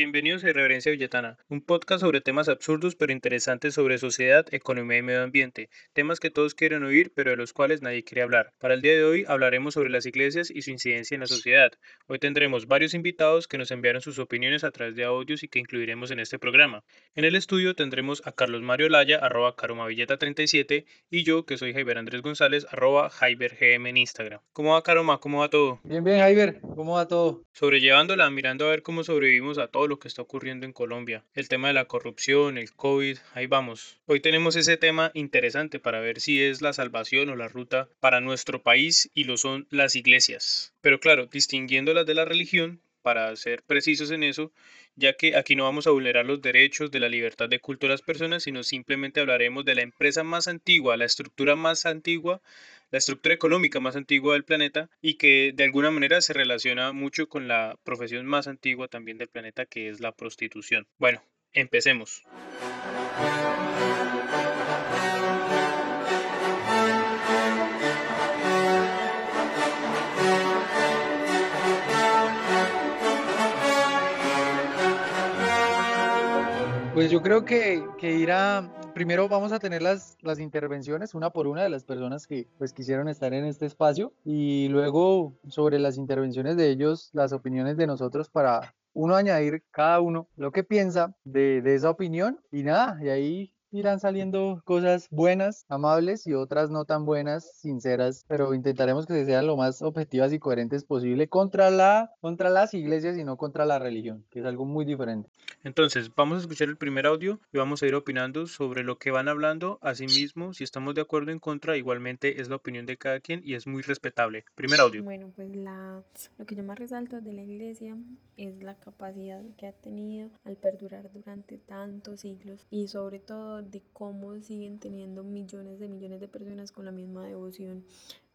Bienvenidos a Irreverencia Villetana, un podcast sobre temas absurdos pero interesantes sobre sociedad, economía y medio ambiente, temas que todos quieren oír pero de los cuales nadie quiere hablar. Para el día de hoy hablaremos sobre las iglesias y su incidencia en la sociedad. Hoy tendremos varios invitados que nos enviaron sus opiniones a través de audios y que incluiremos en este programa. En el estudio tendremos a Carlos Mario Laya, arroba caromavilleta37 y yo que soy Jaiber Andrés González, arroba JaiberGM en Instagram. ¿Cómo va Caroma? ¿Cómo va todo? Bien, bien Jaiber, ¿cómo va todo? Sobrellevándola, mirando a ver cómo sobrevivimos a todo lo que está ocurriendo en Colombia. El tema de la corrupción, el COVID, ahí vamos. Hoy tenemos ese tema interesante para ver si es la salvación o la ruta para nuestro país y lo son las iglesias. Pero claro, distinguiéndolas de la religión, para ser precisos en eso, ya que aquí no vamos a vulnerar los derechos de la libertad de culto de las personas, sino simplemente hablaremos de la empresa más antigua, la estructura más antigua la estructura económica más antigua del planeta y que de alguna manera se relaciona mucho con la profesión más antigua también del planeta que es la prostitución. Bueno, empecemos. Pues yo creo que, que ir a, primero vamos a tener las, las intervenciones una por una de las personas que pues quisieron estar en este espacio y luego sobre las intervenciones de ellos, las opiniones de nosotros para uno añadir cada uno lo que piensa de, de esa opinión y nada, y ahí irán saliendo cosas buenas, amables y otras no tan buenas, sinceras, pero intentaremos que sean lo más objetivas y coherentes posible contra la contra las iglesias y no contra la religión, que es algo muy diferente. Entonces, vamos a escuchar el primer audio y vamos a ir opinando sobre lo que van hablando. Asimismo, si estamos de acuerdo o en contra, igualmente es la opinión de cada quien y es muy respetable. Primer audio. Bueno, pues la, lo que yo más resalto de la iglesia es la capacidad que ha tenido al perdurar durante tantos siglos y sobre todo de cómo siguen teniendo millones de millones de personas con la misma devoción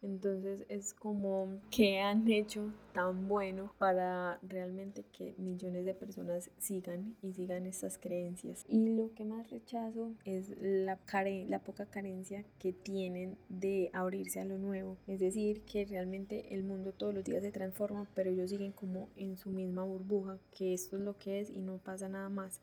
entonces es como que han hecho tan bueno para realmente que millones de personas sigan y sigan estas creencias. Y lo que más rechazo es la, la poca carencia que tienen de abrirse a lo nuevo. Es decir, que realmente el mundo todos los días se transforma, pero ellos siguen como en su misma burbuja, que esto es lo que es y no pasa nada más.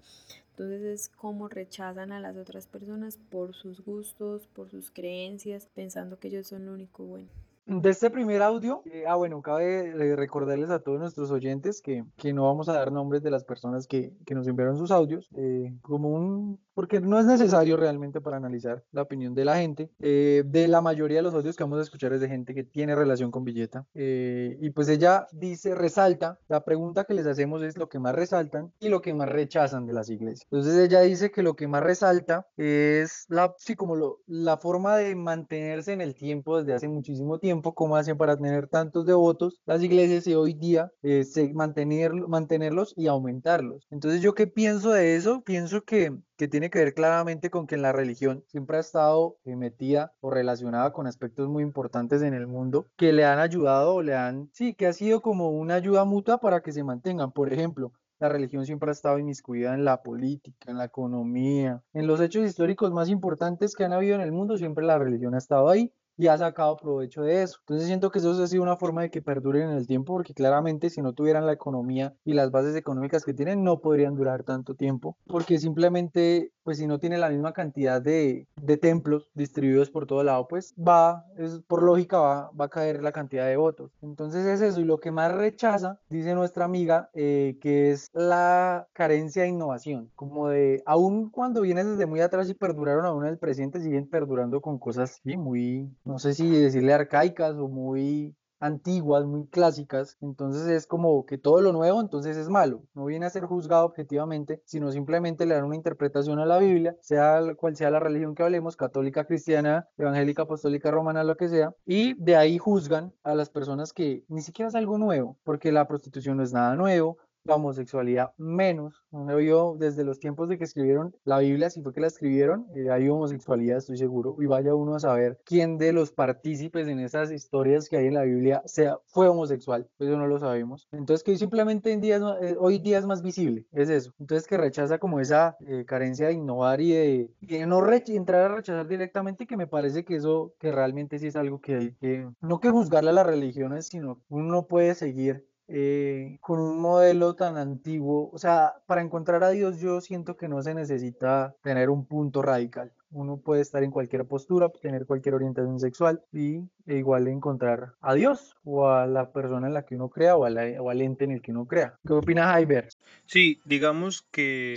Entonces es como rechazan a las otras personas por sus gustos, por sus creencias, pensando que ellos son lo único bueno. De este primer audio, eh, ah bueno, cabe recordarles a todos nuestros oyentes que, que, no vamos a dar nombres de las personas que, que nos enviaron sus audios, eh, como un, porque no es necesario realmente para analizar la opinión de la gente. Eh, de la mayoría de los audios que vamos a escuchar es de gente que tiene relación con Villeta. y pues ella dice, resalta, la pregunta que les hacemos es lo que más resaltan y lo que más rechazan de las iglesias. Entonces ella dice que lo que más resalta es la, sí, como la forma de mantenerse en el tiempo desde hace muchísimo tiempo cómo hacen para tener tantos devotos las iglesias y hoy día eh, mantener, mantenerlos y aumentarlos. Entonces, ¿yo qué pienso de eso? Pienso que, tiene que ver claramente con que la religión siempre ha estado eh, metida o relacionada con aspectos muy importantes en el mundo que le han ayudado o le han, sí, que ha sido como una ayuda mutua para que se mantengan. Por ejemplo, la religión siempre ha estado inmiscuida en la política, en la economía, en los hechos históricos más importantes que han habido en el mundo, siempre la religión ha estado ahí y ha sacado provecho de eso. Entonces siento que eso ha sido una forma de que perduren en el tiempo, porque claramente si no tuvieran la economía y las bases económicas que tienen, no podrían durar tanto tiempo, porque simplemente, pues si no tiene la misma cantidad de, de templos distribuidos por todo lado, pues va, es, por lógica va, va a caer la cantidad de votos. Entonces es eso, y lo que más rechaza, dice nuestra amiga, eh, que es la carencia de innovación, como de, aún cuando viene desde muy atrás y perduraron aún el presente, siguen perdurando con cosas sí, muy no sé si decirle arcaicas o muy antiguas, muy clásicas, entonces es como que todo lo nuevo entonces es malo, no viene a ser juzgado objetivamente, sino simplemente le dan una interpretación a la Biblia, sea cual sea la religión que hablemos, católica, cristiana, evangélica, apostólica, romana, lo que sea, y de ahí juzgan a las personas que ni siquiera es algo nuevo, porque la prostitución no es nada nuevo, la homosexualidad menos. No yo desde los tiempos de que escribieron la Biblia, si fue que la escribieron, eh, hay homosexualidad, estoy seguro. Y vaya uno a saber quién de los partícipes en esas historias que hay en la Biblia sea, fue homosexual. Eso no lo sabemos. Entonces que simplemente en días, eh, hoy día es más visible, es eso. Entonces que rechaza como esa eh, carencia de innovar y de, no entrar a rechazar directamente, que me parece que eso, que realmente sí es algo que hay que, no que juzgarle a las religiones, sino uno puede seguir eh, con un modelo tan antiguo. O sea, para encontrar a Dios yo siento que no se necesita tener un punto radical. Uno puede estar en cualquier postura, tener cualquier orientación sexual y e igual encontrar a Dios o a la persona en la que uno crea o, o al ente en el que uno crea. ¿Qué opinas, Jaiber? Sí, digamos que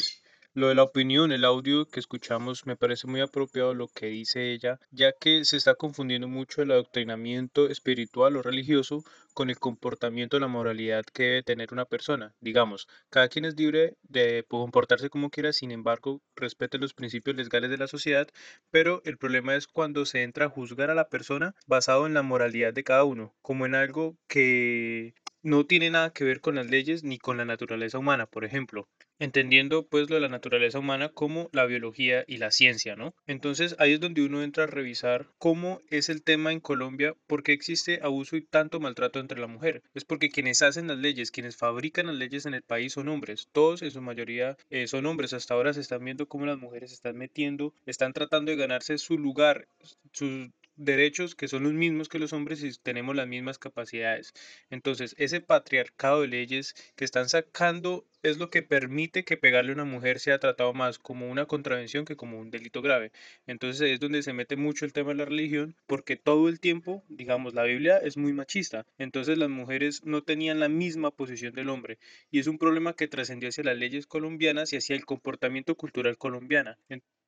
lo de la opinión, el audio que escuchamos, me parece muy apropiado lo que dice ella, ya que se está confundiendo mucho el adoctrinamiento espiritual o religioso con el comportamiento, la moralidad que debe tener una persona. Digamos, cada quien es libre de comportarse como quiera, sin embargo, respete los principios legales de la sociedad, pero el problema es cuando se entra a juzgar a la persona basado en la moralidad de cada uno, como en algo que no tiene nada que ver con las leyes ni con la naturaleza humana, por ejemplo entendiendo pues lo de la naturaleza humana como la biología y la ciencia, ¿no? Entonces ahí es donde uno entra a revisar cómo es el tema en Colombia, por qué existe abuso y tanto maltrato entre la mujer. Es porque quienes hacen las leyes, quienes fabrican las leyes en el país son hombres, todos en su mayoría eh, son hombres. Hasta ahora se están viendo cómo las mujeres se están metiendo, están tratando de ganarse su lugar, sus derechos que son los mismos que los hombres y tenemos las mismas capacidades. Entonces, ese patriarcado de leyes que están sacando es lo que permite que pegarle a una mujer sea tratado más como una contravención que como un delito grave. Entonces es donde se mete mucho el tema de la religión, porque todo el tiempo, digamos, la Biblia es muy machista. Entonces las mujeres no tenían la misma posición del hombre. Y es un problema que trascendió hacia las leyes colombianas y hacia el comportamiento cultural colombiana.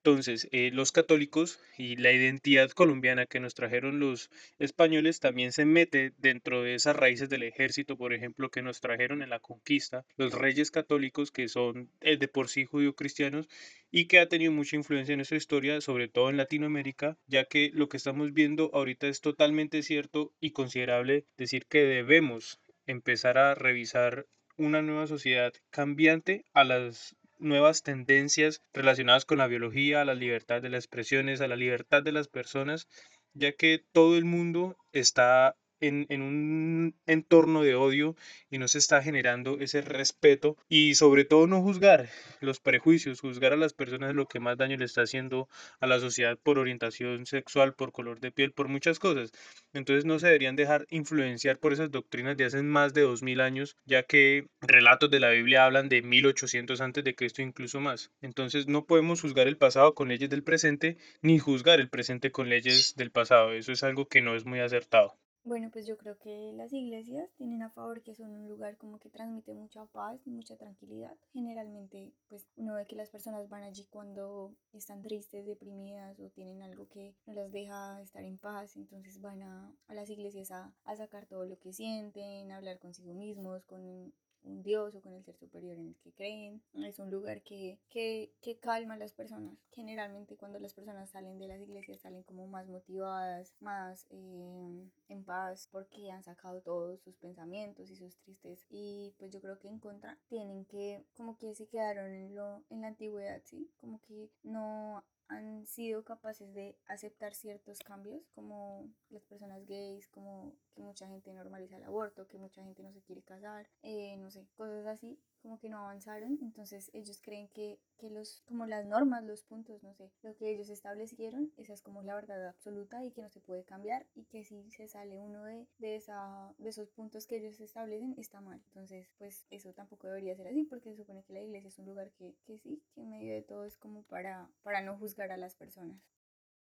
Entonces, eh, los católicos y la identidad colombiana que nos trajeron los españoles también se mete dentro de esas raíces del ejército, por ejemplo, que nos trajeron en la conquista, los reyes católicos que son eh, de por sí judío-cristianos y que ha tenido mucha influencia en nuestra historia, sobre todo en Latinoamérica, ya que lo que estamos viendo ahorita es totalmente cierto y considerable decir que debemos empezar a revisar una nueva sociedad cambiante a las nuevas tendencias relacionadas con la biología, a la libertad de las expresiones, a la libertad de las personas, ya que todo el mundo está en, un entorno de odio y no se está generando ese respeto y sobre todo no juzgar los prejuicios, juzgar a las personas lo que más daño le está haciendo a la sociedad por orientación sexual, por color de piel, por muchas cosas. Entonces no se deberían dejar influenciar por esas doctrinas de hace más de 2000 años, ya que relatos de la Biblia hablan de 1800 antes de Cristo incluso más. Entonces no podemos juzgar el pasado con leyes del presente ni juzgar el presente con leyes del pasado. Eso es algo que no es muy acertado. Bueno, pues yo creo que las iglesias tienen a favor que son un lugar como que transmite mucha paz y mucha tranquilidad. Generalmente, pues uno ve que las personas van allí cuando están tristes, deprimidas o tienen algo que no las deja estar en paz, entonces van a, las iglesias a, a sacar todo lo que sienten, a hablar consigo mismos, con un Dios o con el ser superior en el que creen. Es un lugar que, que, que, calma a las personas. Generalmente cuando las personas salen de las iglesias salen como más motivadas, más eh, en paz porque han sacado todos sus pensamientos y sus tristes. Y pues yo creo que en contra tienen que como que se quedaron en, lo, en la antigüedad, ¿sí? Como que no han sido capaces de aceptar ciertos cambios, como las personas gays, como que mucha gente normaliza el aborto, que mucha gente no se quiere casar, eh, no sé, cosas así, como que no avanzaron, entonces ellos creen que, que los, como las normas, los puntos, no sé, lo que ellos establecieron, esa es como la verdad absoluta y que no se puede cambiar y que si se sale uno de, de, esa, de esos puntos que ellos establecen, está mal. Entonces, pues eso tampoco debería ser así porque se supone que la iglesia es un lugar que, que sí, que en medio de todo es como para, para no juzgar a las personas.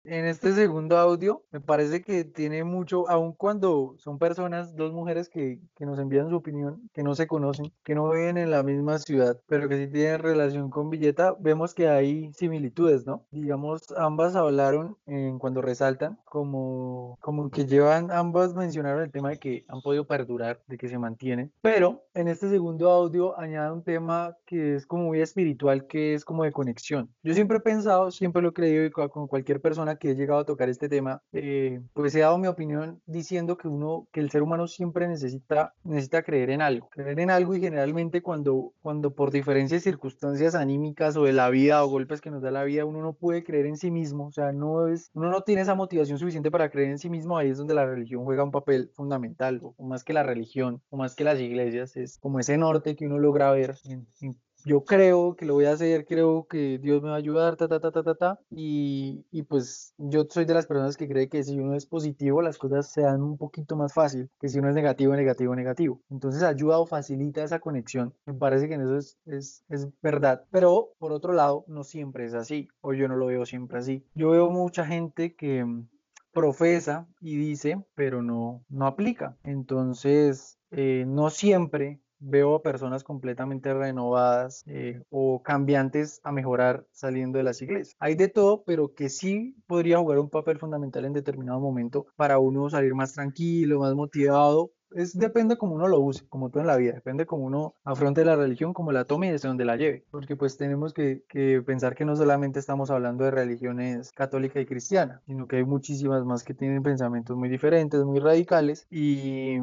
En este segundo audio me parece que tiene mucho, aun cuando son personas, dos mujeres que, que, nos envían su opinión, que no se conocen, que no viven en la misma ciudad, pero que sí tienen relación con Villeta, vemos que hay similitudes, ¿no? Digamos, ambas hablaron en, cuando resaltan, como, como que llevan, ambas mencionaron el tema de que han podido perdurar, de que se mantienen, pero en este segundo audio añade un tema que es como muy espiritual, que es como de conexión. Yo siempre he pensado, siempre lo he creído con cualquier persona que he llegado a tocar este tema, eh, pues he dado mi opinión diciendo que uno, que el ser humano siempre necesita, necesita creer en algo, creer en algo y generalmente cuando, cuando por diferentes circunstancias anímicas o de la vida o golpes que nos da la vida, uno no puede creer en sí mismo, o sea, no es, uno no tiene esa motivación suficiente para creer en sí mismo, ahí es donde la religión juega un papel fundamental, o más que la religión, o más que las iglesias, es como ese norte que uno logra ver yo creo que lo voy a hacer, creo que Dios me va a ayudar, ta, ta, ta, ta, ta, ta, y, y pues yo soy de las personas que cree que si uno es positivo, las cosas se dan un poquito más fácil que si uno es negativo, negativo, negativo. Entonces ayuda o facilita esa conexión. Me parece que en eso es, es, es verdad. Pero por otro lado, no siempre es así, o yo no lo veo siempre así. Yo veo mucha gente que profesa y dice, pero no, no aplica. Entonces, eh, no siempre veo a personas completamente renovadas eh, o cambiantes a mejorar saliendo de las iglesias. Hay de todo, pero que sí podría jugar un papel fundamental en determinado momento para uno salir más tranquilo, más motivado. Es, depende como uno lo use, como todo en la vida, depende como uno afronte la religión, como la tome y desde donde la lleve, porque pues tenemos que, que pensar que no solamente estamos hablando de religiones católica y cristiana, sino que hay muchísimas más que tienen pensamientos muy diferentes, muy radicales y,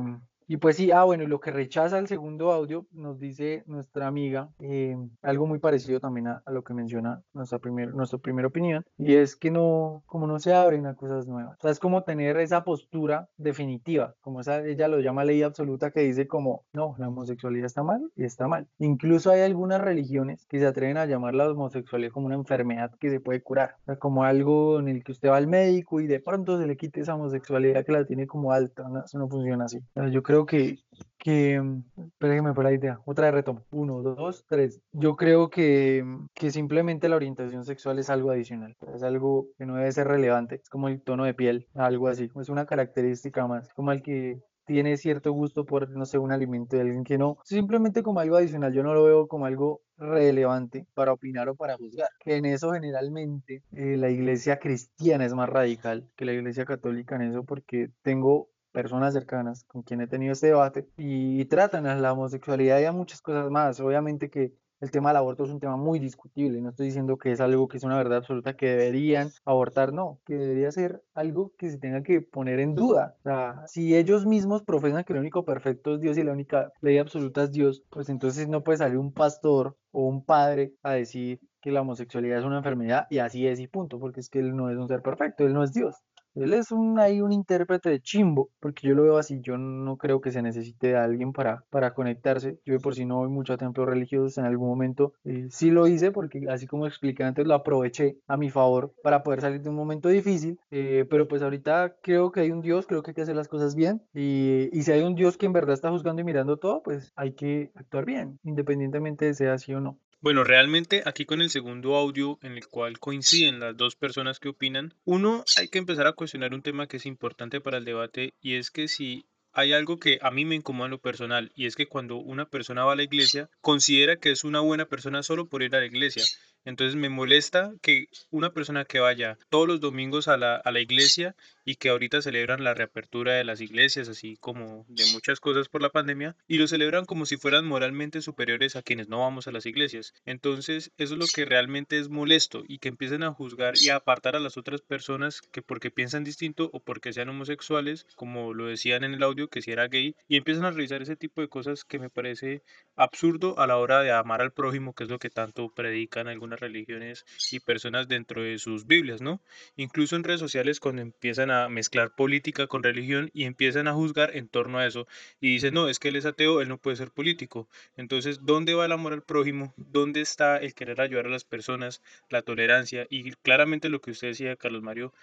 y pues sí, ah, bueno, lo que rechaza el segundo audio nos dice nuestra amiga, eh, algo muy parecido también a, a lo que menciona nuestra, primer, nuestra primera opinión, y es que no, como no se abren a cosas nuevas. O sea, es como tener esa postura definitiva, como esa, ella lo llama ley absoluta, que dice como, no, la homosexualidad está mal y está mal. Incluso hay algunas religiones que se atreven a llamar la homosexualidad como una enfermedad que se puede curar, o sea, como algo en el que usted va al médico y de pronto se le quite esa homosexualidad que la tiene como alta, ¿no? eso no funciona así. O sea, yo creo que, que, espérenme por la idea, otra vez retomo, uno, dos, tres. Yo creo que, que simplemente la orientación sexual es algo adicional, es algo que no debe ser relevante, es como el tono de piel, algo así, es una característica más, como el que tiene cierto gusto por, no sé, un alimento de alguien que no, simplemente como algo adicional, yo no lo veo como algo relevante para opinar o para juzgar, que en eso generalmente eh, la iglesia cristiana es más radical que la iglesia católica en eso porque tengo personas cercanas con quien he tenido este debate y, tratan a la homosexualidad y a muchas cosas más. Obviamente que el tema del aborto es un tema muy discutible, no estoy diciendo que es algo que es una verdad absoluta que deberían abortar, no, que debería ser algo que se tenga que poner en duda. O sea, si ellos mismos profesan que el único perfecto es Dios y la única ley absoluta es Dios, pues entonces no puede salir un pastor o un padre a decir que la homosexualidad es una enfermedad y así es y punto, porque es que él no es un ser perfecto, él no es Dios. Él es un, ahí un intérprete de chimbo, porque yo lo veo así, yo no creo que se necesite de alguien para, para conectarse. Yo por si no voy mucho a templos religiosos, en algún momento eh, sí lo hice, porque así como expliqué antes, lo aproveché a mi favor para poder salir de un momento difícil, eh, pero pues ahorita creo que hay un Dios, creo que hay que hacer las cosas bien, y, y si hay un Dios que en verdad está juzgando y mirando todo, pues hay que actuar bien, independientemente de sea así o no. Bueno, realmente aquí con el segundo audio en el cual coinciden las dos personas que opinan, uno hay que empezar a cuestionar un tema que es importante para el debate y es que si hay algo que a mí me incomoda en lo personal y es que cuando una persona va a la iglesia considera que es una buena persona solo por ir a la iglesia. Entonces me molesta que una persona que vaya todos los domingos a la, a la iglesia y que ahorita celebran la reapertura de las iglesias, así como de muchas cosas por la pandemia, y lo celebran como si fueran moralmente superiores a quienes no vamos a las iglesias. Entonces eso es lo que realmente es molesto y que empiecen a juzgar y a apartar a las otras personas que porque piensan distinto o porque sean homosexuales, como lo decían en el audio, que si era gay, y empiezan a revisar ese tipo de cosas que me parece absurdo a la hora de amar al prójimo, que es lo que tanto predican algunas religiones y personas dentro de sus Biblias, ¿no? Incluso en redes sociales cuando empiezan a mezclar política con religión y empiezan a juzgar en torno a eso y dicen, no, es que él es ateo, él no puede ser político. Entonces, ¿dónde va el amor al prójimo? ¿Dónde está el querer ayudar a las personas, la tolerancia? Y claramente lo que usted decía, Carlos Mario,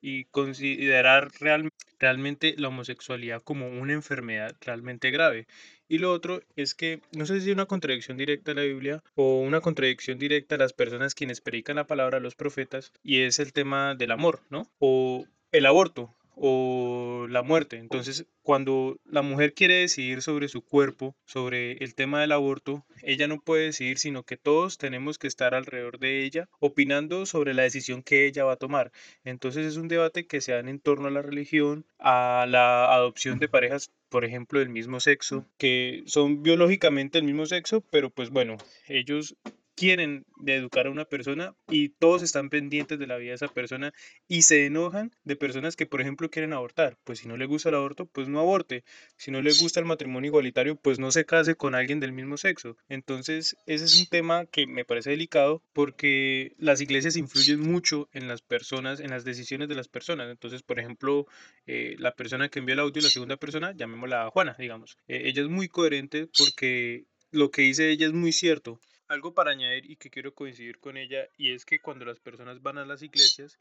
y considerar real, realmente la homosexualidad como una enfermedad realmente grave. Y lo otro es que no sé si es una contradicción directa a la Biblia o una contradicción directa a las personas quienes predican la palabra a los profetas y es el tema del amor, ¿no? O el aborto o la muerte. Entonces, cuando la mujer quiere decidir sobre su cuerpo, sobre el tema del aborto, ella no puede decidir, sino que todos tenemos que estar alrededor de ella opinando sobre la decisión que ella va a tomar. Entonces es un debate que se da en torno a la religión, a la adopción de parejas por ejemplo, del mismo sexo, que son biológicamente el mismo sexo, pero pues bueno, ellos quieren de educar a una persona y todos están pendientes de la vida de esa persona y se enojan de personas que, por ejemplo, quieren abortar. Pues si no le gusta el aborto, pues no aborte. Si no le gusta el matrimonio igualitario, pues no se case con alguien del mismo sexo. Entonces, ese es un tema que me parece delicado porque las iglesias influyen mucho en las personas, en las decisiones de las personas. Entonces, por ejemplo, eh, la persona que envió el audio, la segunda persona, llamémosla Juana, digamos. Eh, ella es muy coherente porque lo que dice ella es muy cierto. Algo para añadir y que quiero coincidir con ella, y es que cuando las personas van a las iglesias,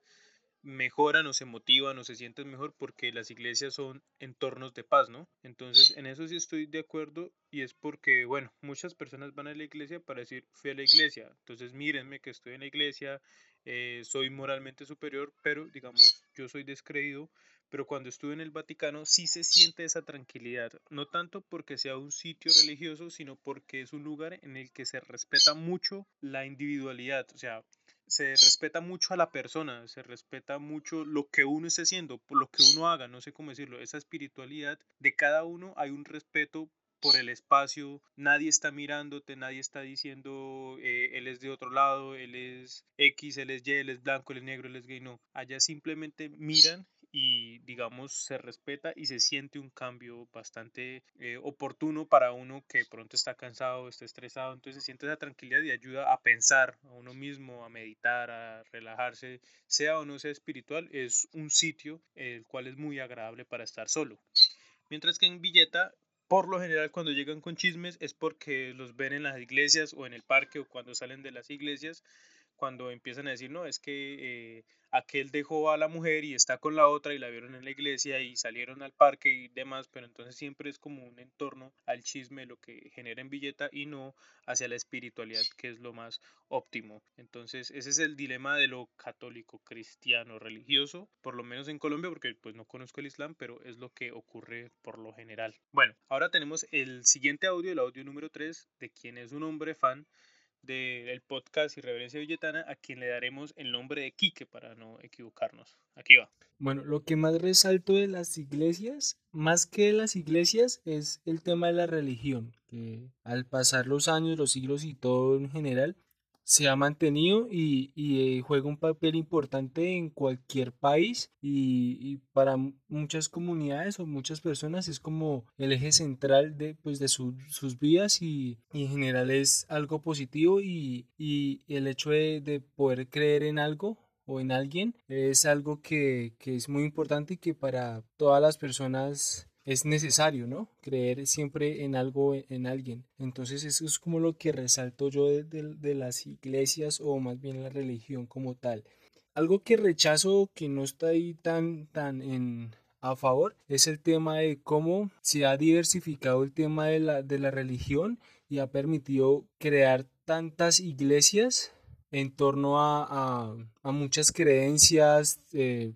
mejoran o se motivan o se sienten mejor porque las iglesias son entornos de paz, ¿no? Entonces, en eso sí estoy de acuerdo y es porque, bueno, muchas personas van a la iglesia para decir, fui a la iglesia, entonces mírenme que estoy en la iglesia, eh, soy moralmente superior, pero digamos, yo soy descreído, pero cuando estuve en el Vaticano sí se siente esa tranquilidad, no tanto porque sea un sitio religioso, sino porque es un lugar en el que se respeta mucho la individualidad, o sea, se respeta mucho a la persona, se respeta mucho lo que uno esté haciendo, por lo que uno haga, no sé cómo decirlo, esa espiritualidad de cada uno hay un respeto por el espacio, nadie está mirándote, nadie está diciendo eh, él es de otro lado, él es X, él es Y, él es blanco, él es negro, él es gay, no, allá simplemente miran y digamos se respeta y se siente un cambio bastante eh, oportuno para uno que pronto está cansado, está estresado, entonces se siente esa tranquilidad y ayuda a pensar a uno mismo, a meditar, a relajarse, sea o no sea espiritual, es un sitio el cual es muy agradable para estar solo. Mientras que en Villeta por lo general cuando llegan con chismes es porque los ven en las iglesias o en el parque o cuando salen de las iglesias cuando empiezan a decir, no, es que eh, aquel dejó a la mujer y está con la otra y la vieron en la iglesia y salieron al parque y demás, pero entonces siempre es como un entorno al chisme lo que genera en billeta y no hacia la espiritualidad que es lo más óptimo. Entonces ese es el dilema de lo católico, cristiano, religioso, por lo menos en Colombia, porque pues no conozco el Islam, pero es lo que ocurre por lo general. Bueno, ahora tenemos el siguiente audio, el audio número 3, de quien es un hombre fan del podcast Irreverencia Villetana, a quien le daremos el nombre de Quique para no equivocarnos. Aquí va. Bueno, lo que más resalto de las iglesias, más que de las iglesias, es el tema de la religión, que al pasar los años, los siglos y todo en general, se ha mantenido y, y, eh, juega un papel importante en cualquier país y, y, para muchas comunidades o muchas personas es como el eje central de, pues, de sus vidas y, y, en general es algo positivo y, el hecho de, de, poder creer en algo o en alguien es algo que, que es muy importante y que para todas las personas es necesario, ¿no? Creer siempre en algo, en alguien. Entonces eso es como lo que resalto yo de, las iglesias o más bien la religión como tal. Algo que rechazo que no está ahí tan, tan en, a favor es el tema de cómo se ha diversificado el tema de la, de la religión y ha permitido crear tantas iglesias en torno a, muchas creencias eh,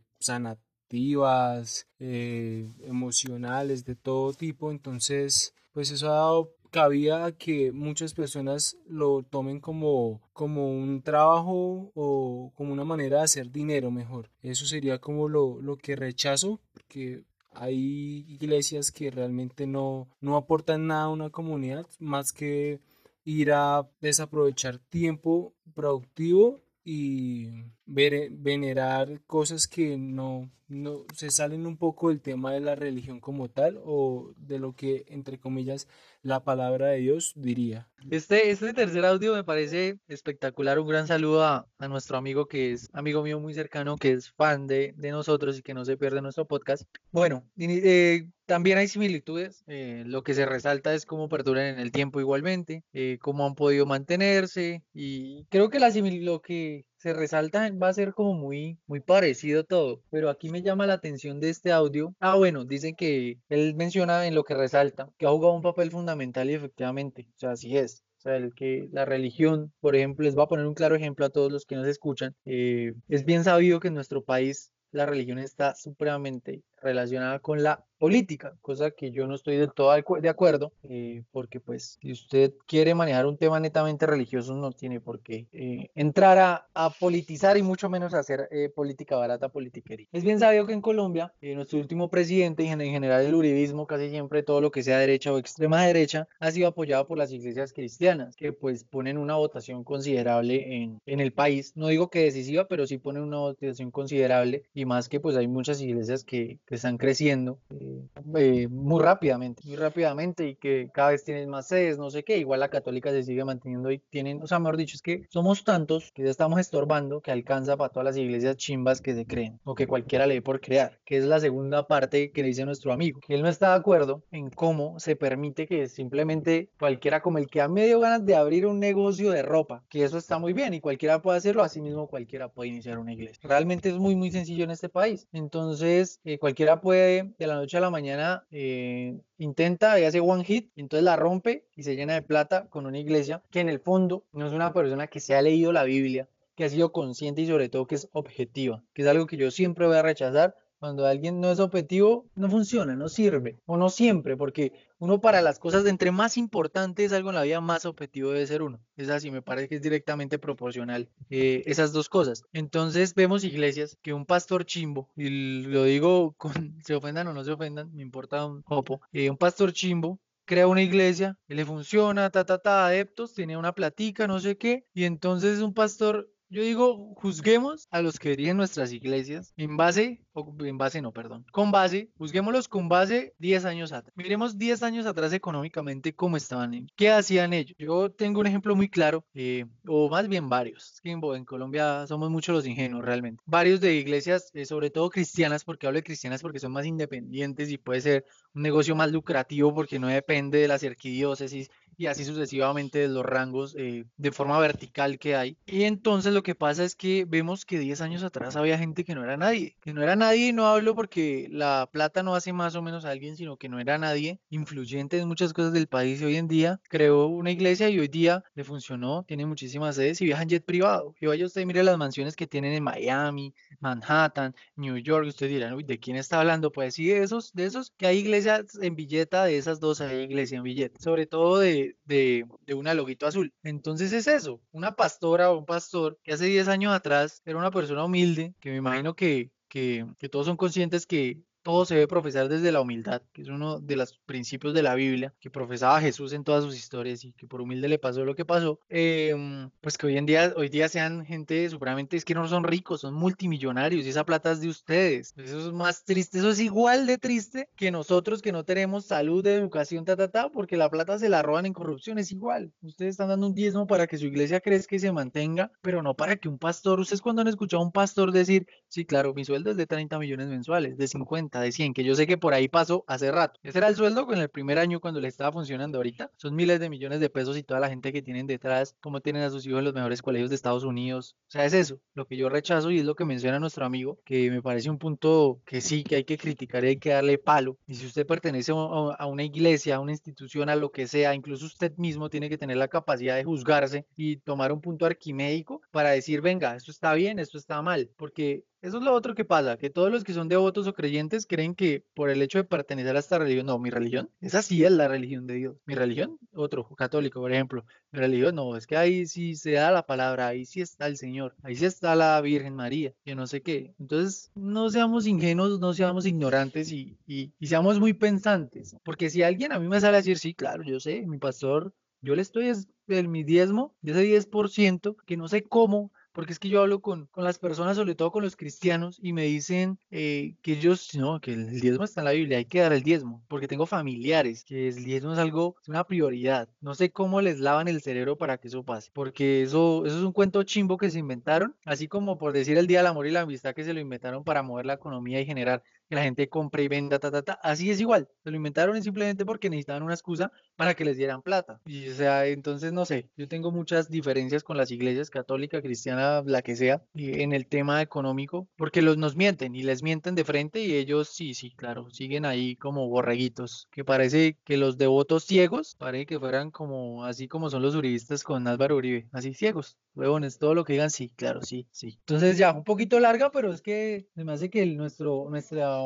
eh, emocionales, de todo tipo. Entonces, pues eso ha dado cabida a que muchas personas lo tomen como, como un trabajo o como una manera de hacer dinero mejor. Eso sería como lo, lo que rechazo, porque hay iglesias que realmente no, no aportan nada a una comunidad más que ir a desaprovechar tiempo productivo y venerar cosas que no, no se salen un poco del tema de la religión como tal o de lo que, entre comillas, la palabra de Dios diría. Este, este tercer audio me parece espectacular. Un gran saludo a, a nuestro amigo que es amigo mío muy cercano, que es fan de, de nosotros y que no se pierde nuestro podcast. Bueno, eh, también hay similitudes. Eh, lo que se resalta es cómo perduran en el tiempo igualmente, eh, cómo han podido mantenerse y creo que la lo que se resalta va a ser como muy, muy parecido todo, pero aquí me llama la atención de este audio. Ah, bueno, dicen que él menciona en lo que resalta que ha jugado un papel fundamental y efectivamente, o sea, así es. O sea, el que la religión, por ejemplo, les va a poner un claro ejemplo a todos los que nos escuchan. Eh, es bien sabido que en nuestro país la religión está supremamente relacionada con la política, cosa que yo no estoy del todo de acuerdo, eh, porque pues si usted quiere manejar un tema netamente religioso no tiene por qué eh, entrar a, politizar y mucho menos hacer eh, política barata, politiquería. Es bien sabido que en Colombia, nuestro último presidente y en general el uribismo, casi siempre todo lo que sea derecha o extrema derecha, ha sido apoyado por las iglesias cristianas, que pues ponen una votación considerable en, en el país. No digo que decisiva, pero sí ponen una votación considerable y más que pues hay muchas iglesias que que están creciendo eh, muy rápidamente, muy rápidamente y que cada vez tienen más sedes, no sé qué, igual la católica se sigue manteniendo y tienen, o sea, mejor dicho, es que somos tantos que ya estamos estorbando que alcanza para todas las iglesias chimbas que se creen o que cualquiera le dé por crear, que es la segunda parte que le dice nuestro amigo, que él no está de acuerdo en cómo se permite que simplemente cualquiera como el que ha medio ganas de abrir un negocio de ropa, que eso está muy bien y cualquiera puede hacerlo, así mismo cualquiera puede iniciar una iglesia. Realmente es muy, muy sencillo en este país. Entonces, eh, cualquiera puede de la noche a la mañana eh, intenta y hace one hit, entonces la rompe y se llena de plata con una iglesia que en el fondo no es una persona que se ha leído la Biblia, que ha sido consciente y sobre todo que es objetiva, que es algo que yo siempre voy a rechazar cuando alguien no es objetivo, no funciona, no sirve, o no siempre, porque uno para las cosas, de entre más importante es algo en la vida, más objetivo debe ser uno. Es así, me parece que es directamente proporcional eh, esas dos cosas. Entonces vemos iglesias que un pastor chimbo, y lo digo con, se ofendan o no se ofendan, me importa un poco, eh, un pastor chimbo crea una iglesia, le funciona, ta, ta, ta, adeptos, tiene una platica, no sé qué, y entonces un pastor yo digo, juzguemos a los que dirigen nuestras iglesias en base, o en base no, perdón, con base, juzguémoslos con base 10 años atrás. Miremos 10 años atrás económicamente cómo estaban qué hacían ellos. Yo tengo un ejemplo muy claro, eh, o más bien varios, en, Colombia somos muchos los ingenuos realmente. Varios de iglesias, eh, sobre todo cristianas, porque hablo de cristianas porque son más independientes y puede ser un negocio más lucrativo porque no depende de las arquidiócesis y así sucesivamente de los rangos eh, de forma vertical que hay. Y entonces que pasa es que vemos que 10 años atrás había gente que no era nadie, que no era nadie no hablo porque la plata no hace más o menos a alguien, sino que no era nadie influyente en muchas cosas del país y hoy en día creó una iglesia y hoy día le funcionó, tiene muchísimas sedes y viaja en jet privado. Y vaya usted mire las mansiones que tienen en Miami, Manhattan, New York, usted dirá, uy, ¿de quién está hablando? Pues sí, de esos, de esos que hay iglesias en billeta, de esas dos hay iglesia en billeta, sobre todo de de, de, una loguito azul. Entonces es eso, una pastora o un pastor hace 10 años atrás era una persona humilde, que me imagino que, que, que todos son conscientes que todo se debe profesar desde la humildad, que es uno de los principios de la Biblia que profesaba Jesús en todas sus historias y que por humilde le pasó lo que pasó, em, pues que hoy en día, hoy día sean gente supremamente, es que no son ricos, son multimillonarios y esa plata es de ustedes. Eso es más triste, eso es igual de triste que nosotros que no tenemos salud, educación, ta, ta, ta, porque la plata se la roban en corrupción, es igual. Ustedes están dando un diezmo para que su iglesia crezca y se mantenga, pero no para que un pastor, ustedes cuando han escuchado a un pastor decir, sí, claro, mi sueldo es de 30 millones mensuales, de 50, de 100, que yo sé que por ahí pasó hace rato. Ese era el sueldo con el primer año cuando le estaba funcionando ahorita. Son miles de millones de pesos y toda la gente que tienen detrás, cómo tienen a sus hijos en los mejores colegios de Estados Unidos. O sea, es eso, lo que yo rechazo y es lo que menciona nuestro amigo, que me parece un punto que sí, que hay que criticar y hay que darle palo. Y si usted pertenece a una iglesia, a una institución, a lo que sea, incluso usted mismo tiene que tener la capacidad de juzgarse y tomar un punto arquimédico para decir, venga, esto está bien, esto está mal, porque eso es lo otro que pasa, que todos los que son devotos o creyentes creen que por el hecho de pertenecer a esta religión, no, mi religión, esa sí es la religión de Dios. Mi religión, otro, católico, por ejemplo, mi religión, no, es que ahí sí se da la palabra, ahí sí está el Señor, ahí sí está la Virgen María, que no sé qué. Entonces, no seamos ingenuos, no seamos ignorantes y, y, seamos muy pensantes, porque si alguien a mí me sale a decir, sí, claro, yo sé, mi pastor, yo le estoy en mi diezmo, de ese 10%, que no sé cómo, porque es que yo hablo con, con las personas, sobre todo con los cristianos, y me dicen eh, que ellos, no, que el diezmo está en la Biblia, hay que dar el diezmo, porque tengo familiares, que el diezmo es algo, es una prioridad. No sé cómo les lavan el cerebro para que eso pase, porque eso, eso es un cuento chimbo que se inventaron, así como por decir el Día del Amor y la Amistad que se lo inventaron para mover la economía y generar que la gente compre y venda, ta, ta, ta. Así es igual. Se lo inventaron simplemente porque necesitaban una excusa para que les dieran plata. Y o sea, entonces no sé, yo tengo muchas diferencias con las iglesias católica, cristiana, la que sea, en el tema económico, porque los nos mienten y les mienten de frente y ellos sí, sí, claro, siguen ahí como borreguitos, que parece que los devotos ciegos, parece que fueran como así como son los uribistas con Álvaro Uribe, así ciegos, huevones, todo lo que digan, sí, claro, sí, sí. Entonces ya, un poquito larga, pero es que me hace que el, nuestro, nuestra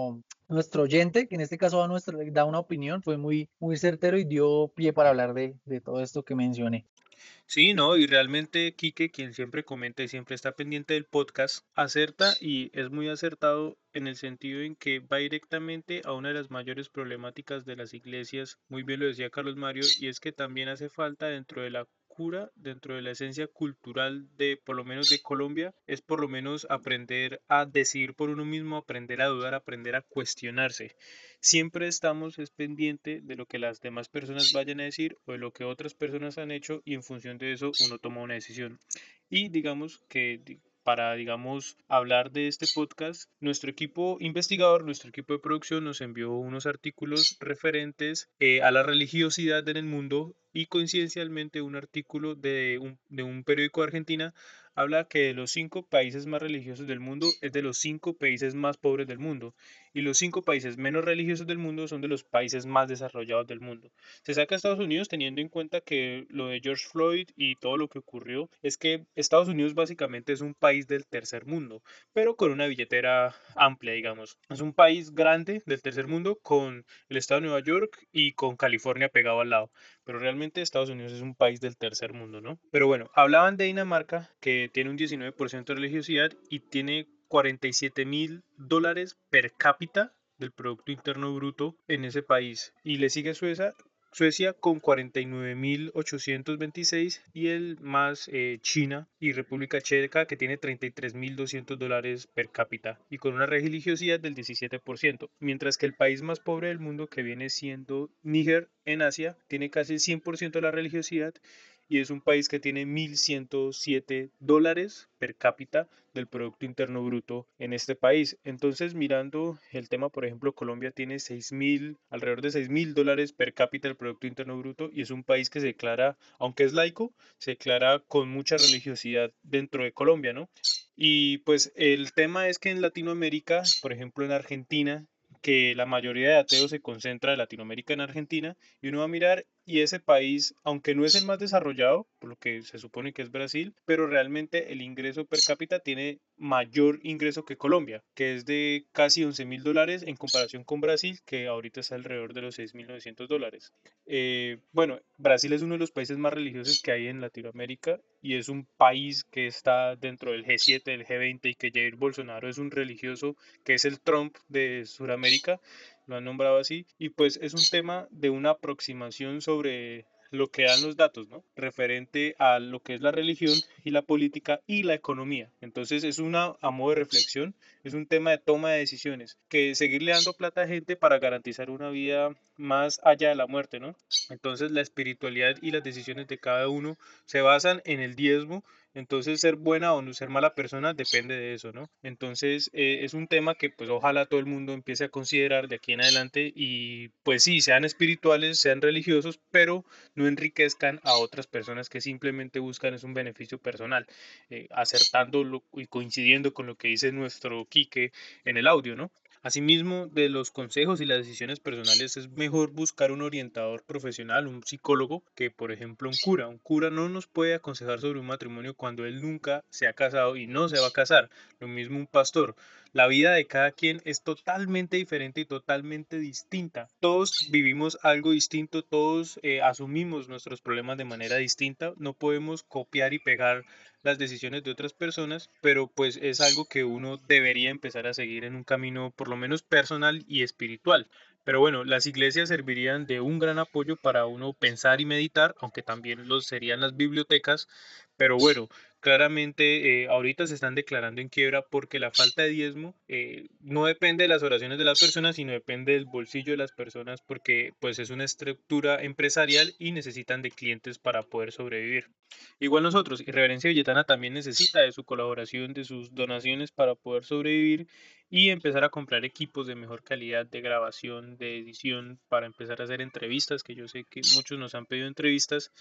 nuestro oyente, que en este caso da, una opinión, fue muy, muy certero y dio pie para hablar de, de todo esto que mencioné. Sí, no, y realmente Quique, quien siempre comenta y siempre está pendiente del podcast, acerta y es muy acertado en el sentido en que va directamente a una de las mayores problemáticas de las iglesias, muy bien lo decía Carlos Mario, y es que también hace falta dentro de la cura dentro de la esencia cultural de, por lo menos de Colombia, es por lo menos aprender a decidir por uno mismo, aprender a dudar, aprender a cuestionarse. Siempre estamos es pendiente de lo que las demás personas vayan a decir o de lo que otras personas han hecho y en función de eso uno toma una decisión. Y digamos que para, digamos, hablar de este podcast, nuestro equipo investigador, nuestro equipo de producción nos envió unos artículos referentes eh, a la religiosidad en el mundo y coincidencialmente un artículo de un, de un periódico de Argentina habla que de los cinco países más religiosos del mundo es de los cinco países más pobres del mundo y los cinco países menos religiosos del mundo son de los países más desarrollados del mundo. Se saca a Estados Unidos teniendo en cuenta que lo de George Floyd y todo lo que ocurrió es que Estados Unidos básicamente es un país del tercer mundo, pero con una billetera amplia, digamos. Es un país grande del tercer mundo con el estado de Nueva York y con California pegado al lado pero realmente Estados Unidos es un país del tercer mundo, ¿no? Pero bueno, hablaban de Dinamarca, que tiene un 19% de religiosidad y tiene 47 mil dólares per cápita del Producto Interno Bruto en ese país. Y le sigue Suecia, Suecia con 49.826 y el más eh, China y República Checa que tiene 33.200 dólares per cápita y con una religiosidad del 17%, mientras que el país más pobre del mundo que viene siendo Níger en Asia tiene casi el 100% de la religiosidad y es un país que tiene 1.107 dólares per cápita del Producto Interno Bruto en este país. Entonces, mirando el tema, por ejemplo, Colombia tiene 6.000, alrededor de 6.000 dólares per cápita del Producto Interno Bruto y es un país que se declara, aunque es laico, se declara con mucha religiosidad dentro de Colombia, ¿no? Y pues el tema es que en Latinoamérica, por ejemplo en Argentina, que la mayoría de ateos se concentra en Latinoamérica, en Argentina, y uno va a mirar y ese país, aunque no es el más desarrollado, por lo que se supone que es Brasil, pero realmente el ingreso per cápita tiene mayor ingreso que Colombia, que es de casi 11 mil dólares en comparación con Brasil, que ahorita está alrededor de los 6.900 dólares. Eh, bueno, Brasil es uno de los países más religiosos que hay en Latinoamérica y es un país que está dentro del G7, del G20 y que Jair Bolsonaro es un religioso que es el Trump de Sudamérica lo han nombrado así, y pues es un tema de una aproximación sobre lo que dan los datos, ¿no? Referente a lo que es la religión y la política y la economía. Entonces es una, a modo de reflexión, es un tema de toma de decisiones, que seguirle dando plata a gente para garantizar una vida más allá de la muerte, ¿no? Entonces la espiritualidad y las decisiones de cada uno se basan en el diezmo entonces, ser buena o no ser mala persona depende de eso, ¿no? Entonces, eh, es un tema que pues ojalá todo el mundo empiece a considerar de aquí en adelante y pues sí, sean espirituales, sean religiosos, pero no enriquezcan a otras personas que simplemente buscan es un beneficio personal, eh, acertando y coincidiendo con lo que dice nuestro Quique en el audio, ¿no? Asimismo, de los consejos y las decisiones personales es mejor buscar un orientador profesional, un psicólogo, que por ejemplo un cura. Un cura no nos puede aconsejar sobre un matrimonio cuando él nunca se ha casado y no se va a casar. Lo mismo un pastor. La vida de cada quien es totalmente diferente y totalmente distinta. Todos vivimos algo distinto, todos eh, asumimos nuestros problemas de manera distinta. No podemos copiar y pegar las decisiones de otras personas, pero pues es algo que uno debería empezar a seguir en un camino por lo menos personal y espiritual. Pero bueno, las iglesias servirían de un gran apoyo para uno pensar y meditar, aunque también lo serían las bibliotecas. Pero bueno, claramente eh, ahorita se están declarando en quiebra porque la falta de diezmo eh, no depende de las oraciones de las personas, sino depende del bolsillo de las personas porque pues es una estructura empresarial y necesitan de clientes para poder sobrevivir. Igual nosotros, Irreverencia Villetana también necesita de su colaboración, de sus donaciones para poder sobrevivir y empezar a comprar equipos de mejor calidad de grabación, de edición, para empezar a hacer entrevistas, que yo sé que muchos nos han pedido entrevistas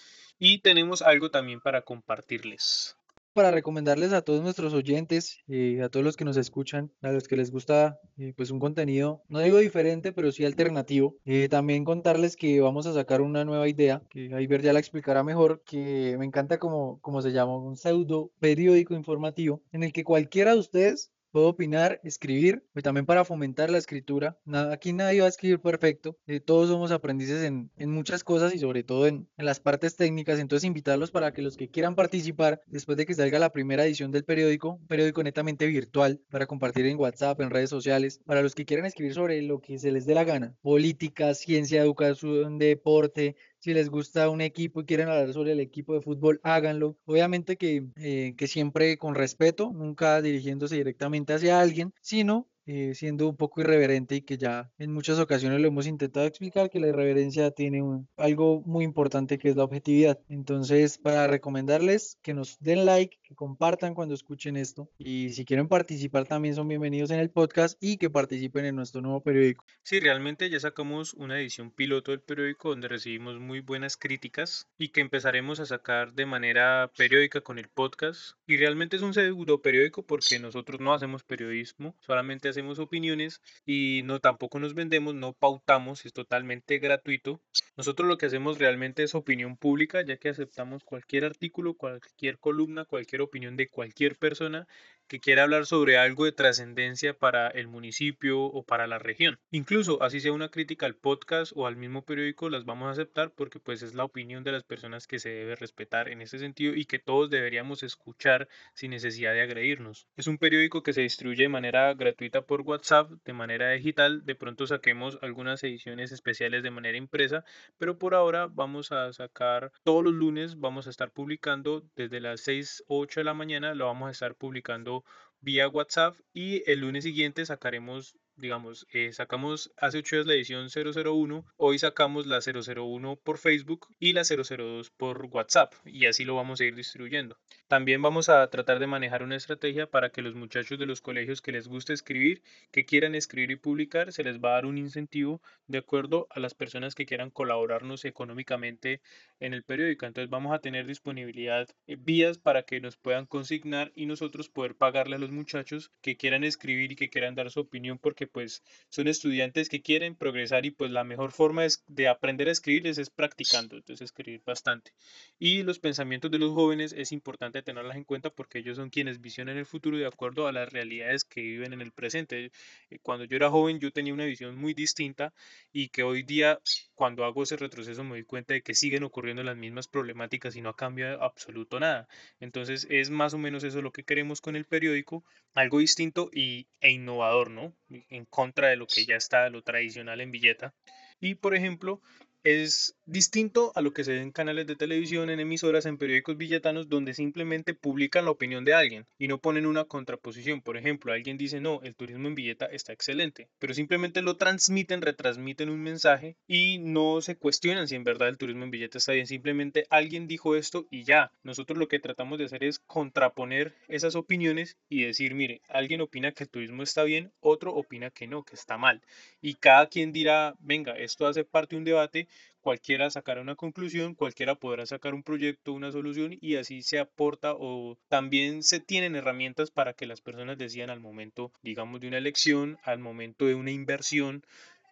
y tenemos algo también para compartirles para recomendarles a todos nuestros oyentes, y eh, a todos los que nos escuchan, a los que les gusta eh, pues un contenido, no digo diferente, pero sí alternativo. Eh, también contarles que vamos a sacar una nueva idea, que Iber ya la explicará mejor, que me encanta como, como se llama, un pseudo periódico informativo, en el que cualquiera de ustedes Puedo opinar, escribir, y también para fomentar la escritura. aquí nadie va a escribir perfecto, eh, todos somos aprendices en, muchas cosas y sobre todo en, las partes técnicas, entonces invitarlos para que los que quieran participar después de que salga la primera edición del periódico, un periódico netamente virtual para compartir en WhatsApp, en redes sociales, para los que quieran escribir sobre lo que se les dé la gana, política, ciencia, educación, deporte, Si les gusta un equipo y quieren hablar sobre el equipo de fútbol, háganlo. Obviamente que, eh, que siempre con respeto, nunca dirigiéndose directamente hacia alguien, sino eh, siendo un poco irreverente y que ya en muchas ocasiones lo hemos intentado explicar que la irreverencia tiene algo muy importante que es la objetividad. Entonces, para recomendarles que nos den like, que compartan cuando escuchen esto y si quieren participar también son bienvenidos en el podcast y que participen en nuestro nuevo periódico. Sí, realmente ya sacamos una edición piloto del periódico donde recibimos muy buenas críticas y que empezaremos a sacar de manera periódica con el podcast. Y realmente es un pseudo periódico porque nosotros no hacemos periodismo, solamente hacemos opiniones y no tampoco nos vendemos, no pautamos, es totalmente gratuito. Nosotros lo que hacemos realmente es opinión pública, ya que aceptamos cualquier artículo, cualquier columna, cualquier opinión de cualquier persona que quiera hablar sobre algo de trascendencia para el municipio o para la región. Incluso así sea una crítica al podcast o al mismo periódico, las vamos a aceptar porque pues es la opinión de las personas que se debe respetar en ese sentido y que todos deberíamos escuchar sin necesidad de agredirnos. Es un periódico que se distribuye de manera gratuita por WhatsApp, de manera digital, de pronto saquemos algunas ediciones especiales de manera impresa, pero por ahora vamos a sacar todos los lunes, vamos a estar publicando desde las 6 o 8 de la mañana, lo vamos a estar publicando vía WhatsApp y el lunes siguiente sacaremos digamos, eh, sacamos hace 8 días la edición 001, hoy sacamos la 001 por Facebook y la 002 por WhatsApp y así lo vamos a ir distribuyendo. También vamos a tratar de manejar una estrategia para que los muchachos de los colegios que les guste escribir, que quieran escribir y publicar, se les va a dar un incentivo de acuerdo a las personas que quieran colaborarnos económicamente en el periódico. Entonces vamos a tener disponibilidad eh, vías para que nos puedan consignar y nosotros poder pagarle a los muchachos que quieran escribir y que quieran dar su opinión porque pues son estudiantes que quieren progresar y pues la mejor forma de aprender a escribir es practicando, entonces escribir bastante. Y los pensamientos de los jóvenes es importante tenerlas en cuenta porque ellos son quienes visionan el futuro de acuerdo a las realidades que viven en el presente. Eh, cuando yo era joven yo tenía una visión muy distinta y que hoy día cuando hago ese retroceso me doy cuenta de que siguen ocurriendo las mismas problemáticas y no ha cambiado absoluto nada. Entonces es más o menos eso lo que queremos con el periódico, algo distinto y, e innovador, ¿no? En contra de lo que ya está, lo tradicional en billeta. Y por ejemplo, es distinto a lo que se ve en canales de televisión, en emisoras, en periódicos billetanos, donde simplemente publican la opinión de alguien y no ponen una contraposición. Por ejemplo, alguien dice, no, el turismo en Villeta está excelente, pero simplemente lo transmiten, retransmiten un mensaje y no se cuestionan si en verdad el turismo en Villeta está bien. Simplemente alguien dijo esto y ya. Nosotros lo que tratamos de hacer es contraponer esas opiniones y decir, mire, alguien opina que el turismo está bien, otro opina que no, que está mal. Y cada quien dirá, venga, esto hace parte de un debate cualquiera sacará una conclusión, cualquiera podrá sacar un proyecto, una solución y así se aporta o también se tienen herramientas para que las personas decidan al momento, digamos, de una elección, al momento de una inversión,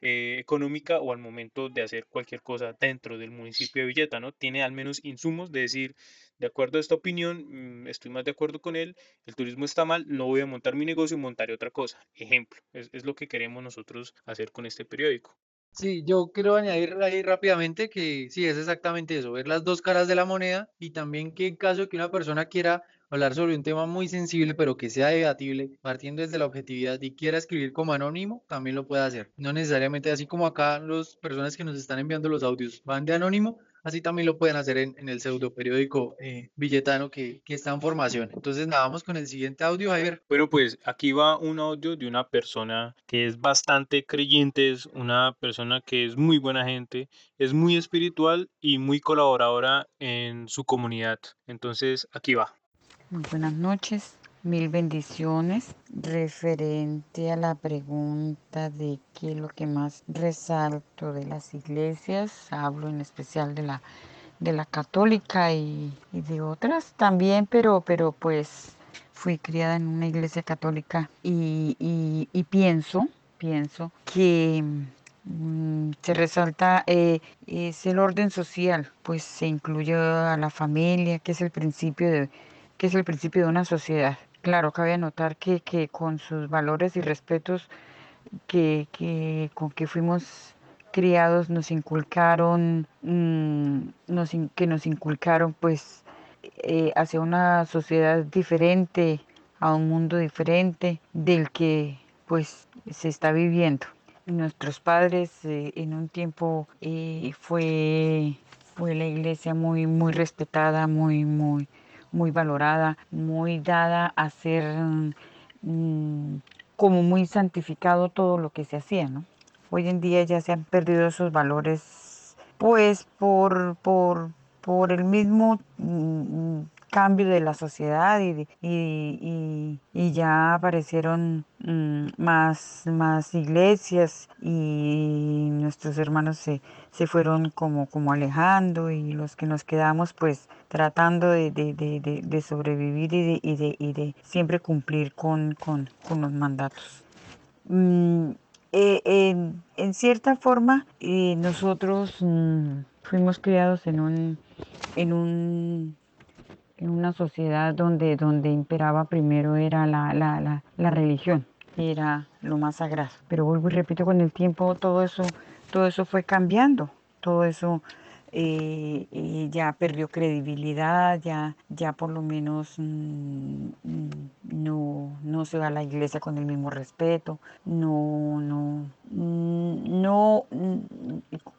eh, económica o al momento de hacer cualquier cosa dentro del municipio de Villeta, ¿no? Tiene al menos insumos de decir, de acuerdo a esta opinión, mm, estoy más de acuerdo con él, el turismo está mal, no voy a montar mi negocio, montaré otra cosa. Ejemplo, es lo que queremos nosotros hacer con este periódico. Sí, yo quiero añadir ahí rápidamente que sí, es exactamente eso, ver las dos caras de la moneda y también que en caso de que una persona quiera hablar sobre un tema muy sensible, pero que sea debatible, partiendo desde la objetividad y quiera escribir como anónimo, también lo puede hacer. No necesariamente así como acá las personas que nos están enviando los audios van de anónimo, Así también lo pueden hacer en, el pseudo periódico eh, billetano que, que, está en formación. Entonces, nada, vamos con el siguiente audio, Javier. Bueno, pues aquí va un audio de una persona que es bastante creyente, es una persona que es muy buena gente, es muy espiritual y muy colaboradora en su comunidad. Entonces, aquí va. Muy buenas noches. Mil bendiciones. Referente a la pregunta de qué es lo que más resalto de las iglesias, hablo en especial de la, de la católica y, de otras también, pero, pero pues fui criada en una iglesia católica y, pienso, pienso que mm, se resalta eh, es el orden social, pues se incluye a la familia, que es el principio de, que es el principio de una sociedad. Claro, cabe anotar que, que con sus valores y respetos que, que, con que fuimos criados nos inculcaron, mm, nos, que nos inculcaron pues eh, hacia una sociedad diferente, a un mundo diferente del que pues se está viviendo. Nuestros padres eh, en un tiempo eh, fue fue la iglesia muy, muy respetada, muy, muy, muy valorada, muy dada a ser mm, como muy santificado todo lo que se hacía, ¿no? Hoy en día ya se han perdido esos valores, pues por, por, por el mismo mm, cambio de la sociedad y, y, y, ya aparecieron mm, más, más iglesias y nuestros hermanos se, se fueron como, como alejando y los que nos quedamos pues tratando de, de, de, de sobrevivir y de, y, y de siempre cumplir con, con, con los mandatos. Mm, eh, en, en, cierta forma eh, nosotros mm, fuimos criados en un, en un en una sociedad donde, donde imperaba primero era la, la, la, la religión, era lo más sagrado. Pero vuelvo y repito, con el tiempo todo eso, todo eso fue cambiando, todo eso eh, eh, ya perdió credibilidad, ya, ya por lo menos mm, mm, no, no se va a la iglesia con el mismo respeto, no, no, mm, no,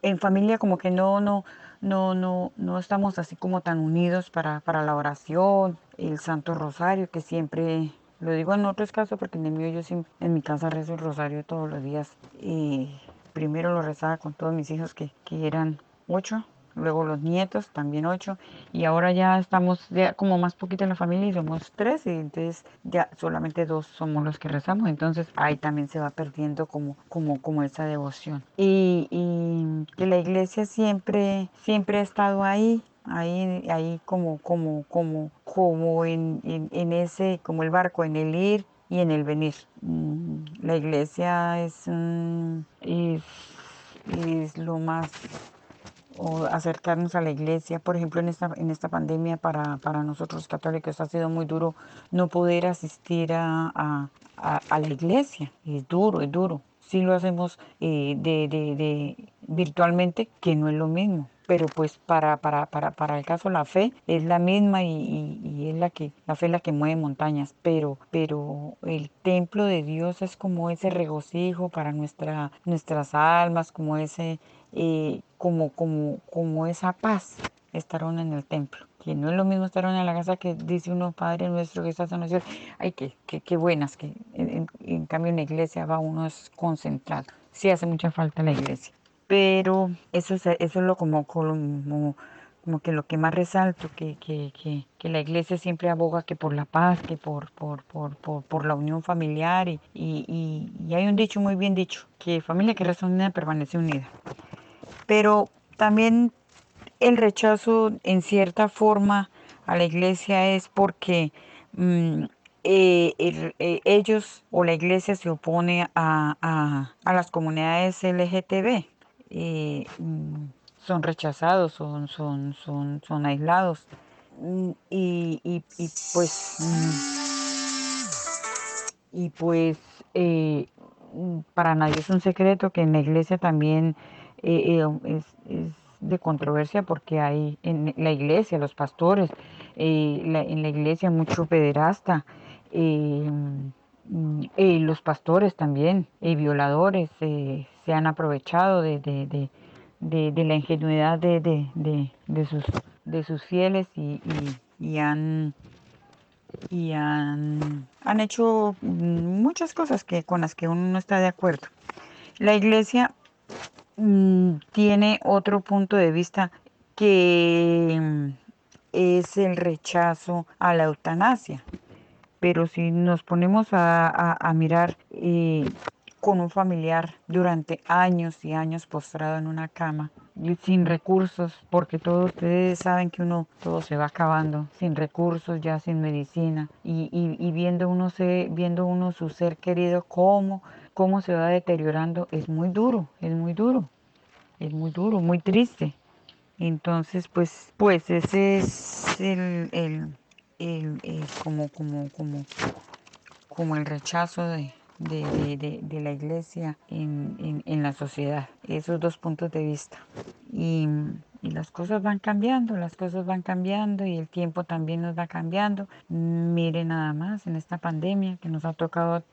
en familia como que no, no, no, no, no estamos así como tan unidos para, para la oración, el Santo Rosario, que siempre lo digo en otros casos porque en el mío yo en mi casa rezo el rosario todos los días. Y primero lo rezaba con todos mis hijos que, que eran ocho luego los nietos, también ocho, y ahora ya estamos ya como más poquito en la familia y somos tres, y entonces ya solamente dos somos los que rezamos, entonces ahí también se va perdiendo como, como, como esa devoción. Y, y que la iglesia siempre, siempre ha estado ahí, ahí, ahí como, como, como, como en, en, ese, como el barco, en el ir y en el venir. Mm, la iglesia es, es, es lo más o acercarnos a la iglesia. Por ejemplo, en esta, en esta pandemia para, para nosotros católicos ha sido muy duro no poder asistir a, a, la iglesia. Es duro, es duro. Sí lo hacemos eh, de, de, virtualmente, que no es lo mismo pero pues para, para, para, para el caso la fe es la misma y, y, es la que, la fe es la que mueve montañas, pero, pero el templo de Dios es como ese regocijo para nuestra, nuestras almas, como ese, eh, como, como, como esa paz estar uno en el templo. Que no es lo mismo estar uno en la casa que dice uno, Padre nuestro que estás en. Ay, qué, qué, qué buenas, que en, en, cambio en la iglesia va uno es concentrado. Sí hace mucha falta la iglesia pero eso es, lo como, como, que lo que más resalto, que, que, que, la iglesia siempre aboga que por la paz, que por, por, por, por, por la unión familiar y, y, hay un dicho muy bien dicho, que familia que reza unida permanece unida. Pero también el rechazo en cierta forma a la iglesia es porque mmm, eh, eh, ellos o la iglesia se opone a, a, a las comunidades LGTB eh, mm, son rechazados, son, son, son, son aislados. Mm, y, y, y pues, mm, y pues eh, para nadie es un secreto que en la iglesia también eh, es, es, de controversia porque hay en la iglesia, los pastores, en la iglesia mucho pederasta. los pastores también, violadores, se han aprovechado de, de, de, de la ingenuidad de, sus, de sus fieles y, y, han, y han, han hecho muchas cosas que, con las que uno no está de acuerdo. La iglesia mm, tiene otro punto de vista que es el rechazo a la eutanasia. Pero si nos ponemos a, a, mirar eh, con un familiar durante años y años postrado en una cama sin recursos, porque todos ustedes saben que uno todo se va acabando, sin recursos, ya sin medicina, y, y, viendo uno se, viendo uno su ser querido cómo, cómo se va deteriorando, es muy duro, es muy duro, es muy duro, muy triste. Entonces, pues, pues ese es el, el, el como, como, como, como el rechazo de, de, de, la iglesia en, en, la sociedad. Esos dos puntos de vista. Y, y, las cosas van cambiando, las cosas van cambiando y el tiempo también nos va cambiando. Mire nada más en esta pandemia que nos ha tocado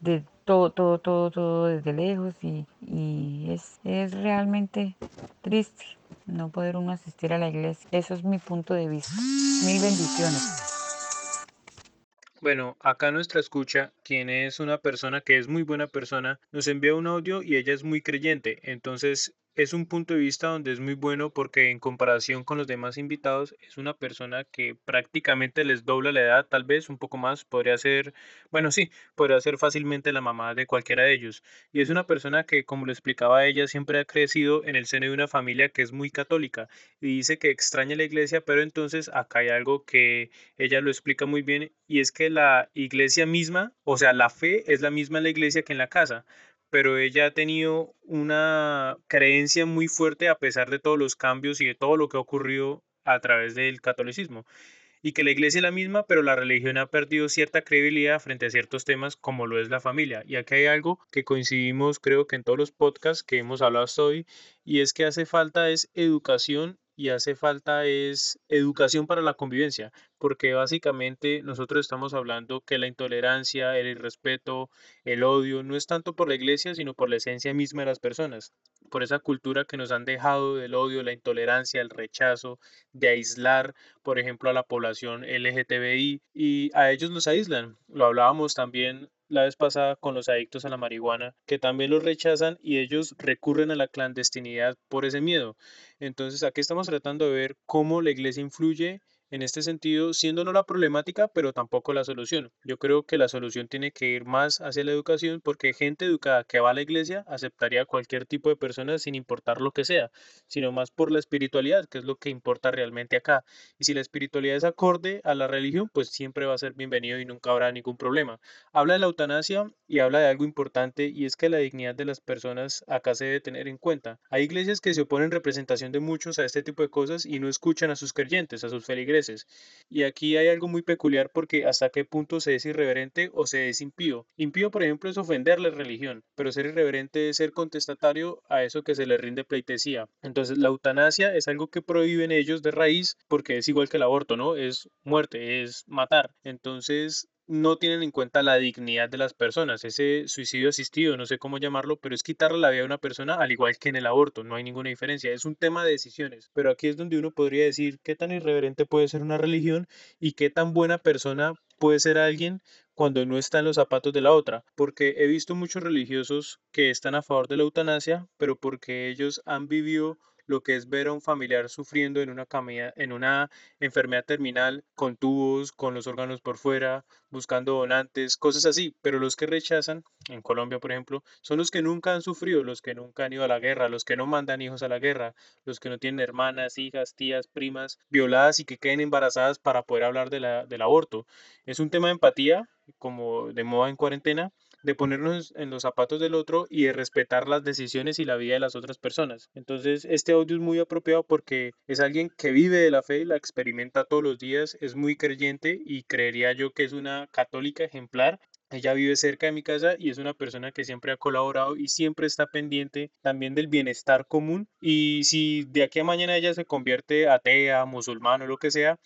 de todo, todo, todo, todo desde lejos y, y es, es realmente triste no poder uno asistir a la iglesia. Eso es mi punto de vista. Mil bendiciones. Bueno, acá nuestra escucha, quien es una persona que es muy buena persona, nos envía un audio y ella es muy creyente. Entonces, es un punto de vista donde es muy bueno porque en comparación con los demás invitados es una persona que prácticamente les dobla la edad, tal vez un poco más, podría ser, bueno, sí, podría ser fácilmente la mamá de cualquiera de ellos. Y es una persona que, como lo explicaba ella, siempre ha crecido en el seno de una familia que es muy católica y dice que extraña la iglesia, pero entonces acá hay algo que ella lo explica muy bien y es que la iglesia misma, o sea, la fe es la misma en la iglesia que en la casa pero ella ha tenido una creencia muy fuerte a pesar de todos los cambios y de todo lo que ha ocurrido a través del catolicismo. Y que la iglesia es la misma, pero la religión ha perdido cierta credibilidad frente a ciertos temas como lo es la familia. Y aquí hay algo que coincidimos creo que en todos los podcasts que hemos hablado hasta hoy, y es que hace falta es educación y hace falta es educación para la convivencia, porque básicamente nosotros estamos hablando que la intolerancia, el irrespeto, el odio no es tanto por la iglesia, sino por la esencia misma de las personas, por esa cultura que nos han dejado del odio, la intolerancia, el rechazo, de aislar, por ejemplo, a la población LGTBI y a ellos los aíslan. Lo hablábamos también la vez pasada con los adictos a la marihuana, que también los rechazan y ellos recurren a la clandestinidad por ese miedo. Entonces aquí estamos tratando de ver cómo la iglesia influye en este sentido, siendo no la problemática, pero tampoco la solución. Yo creo que la solución tiene que ir más hacia la educación porque gente educada que va a la iglesia aceptaría cualquier tipo de persona sin importar lo que sea, sino más por la espiritualidad, que es lo que importa realmente acá. Y si la espiritualidad es acorde a la religión, pues siempre va a ser bienvenido y nunca habrá ningún problema. Habla de la eutanasia y habla de algo importante y es que la dignidad de las personas acá se debe tener en cuenta. Hay iglesias que se oponen en representación de muchos a este tipo de cosas y no escuchan a sus creyentes, a sus feligreses y aquí hay algo muy peculiar porque hasta qué punto se es irreverente o se es impío. Impío, por ejemplo, es ofender la religión, pero ser irreverente es ser contestatario a eso que se le rinde pleitesía. Entonces, la eutanasia es algo que prohíben ellos de raíz porque es igual que el aborto, ¿no? Es muerte, es matar. Entonces, no tienen en cuenta la dignidad de las personas. Ese suicidio asistido, no sé cómo llamarlo, pero es quitarle la vida a una persona al igual que en el aborto, no hay ninguna diferencia. Es un tema de decisiones, pero aquí es donde uno podría decir qué tan irreverente puede ser una religión y qué tan buena persona puede ser alguien cuando no está en los zapatos de la otra, porque he visto muchos religiosos que están a favor de la eutanasia, pero porque ellos han vivido lo que es ver a un familiar sufriendo en una, en una enfermedad terminal, con tubos, con los órganos por fuera, buscando donantes, cosas así. Pero los que rechazan, en Colombia por ejemplo, son los que nunca han sufrido, los que nunca han ido a la guerra, los que no mandan hijos a la guerra, los que no tienen hermanas, hijas, tías, primas violadas y que queden embarazadas para poder hablar de la, del aborto. Es un tema de empatía, como de moda en cuarentena, de ponernos en los zapatos del otro y de respetar las decisiones y la vida de las otras personas. Entonces, este audio es muy apropiado porque es alguien que vive de la fe y la experimenta todos los días, es muy creyente y creería yo que es una católica ejemplar ella vive cerca de mi casa y es una persona que siempre ha colaborado y siempre está pendiente también del bienestar común. Y si de aquí a mañana ella se convierte atea, musulmán o lo que sea,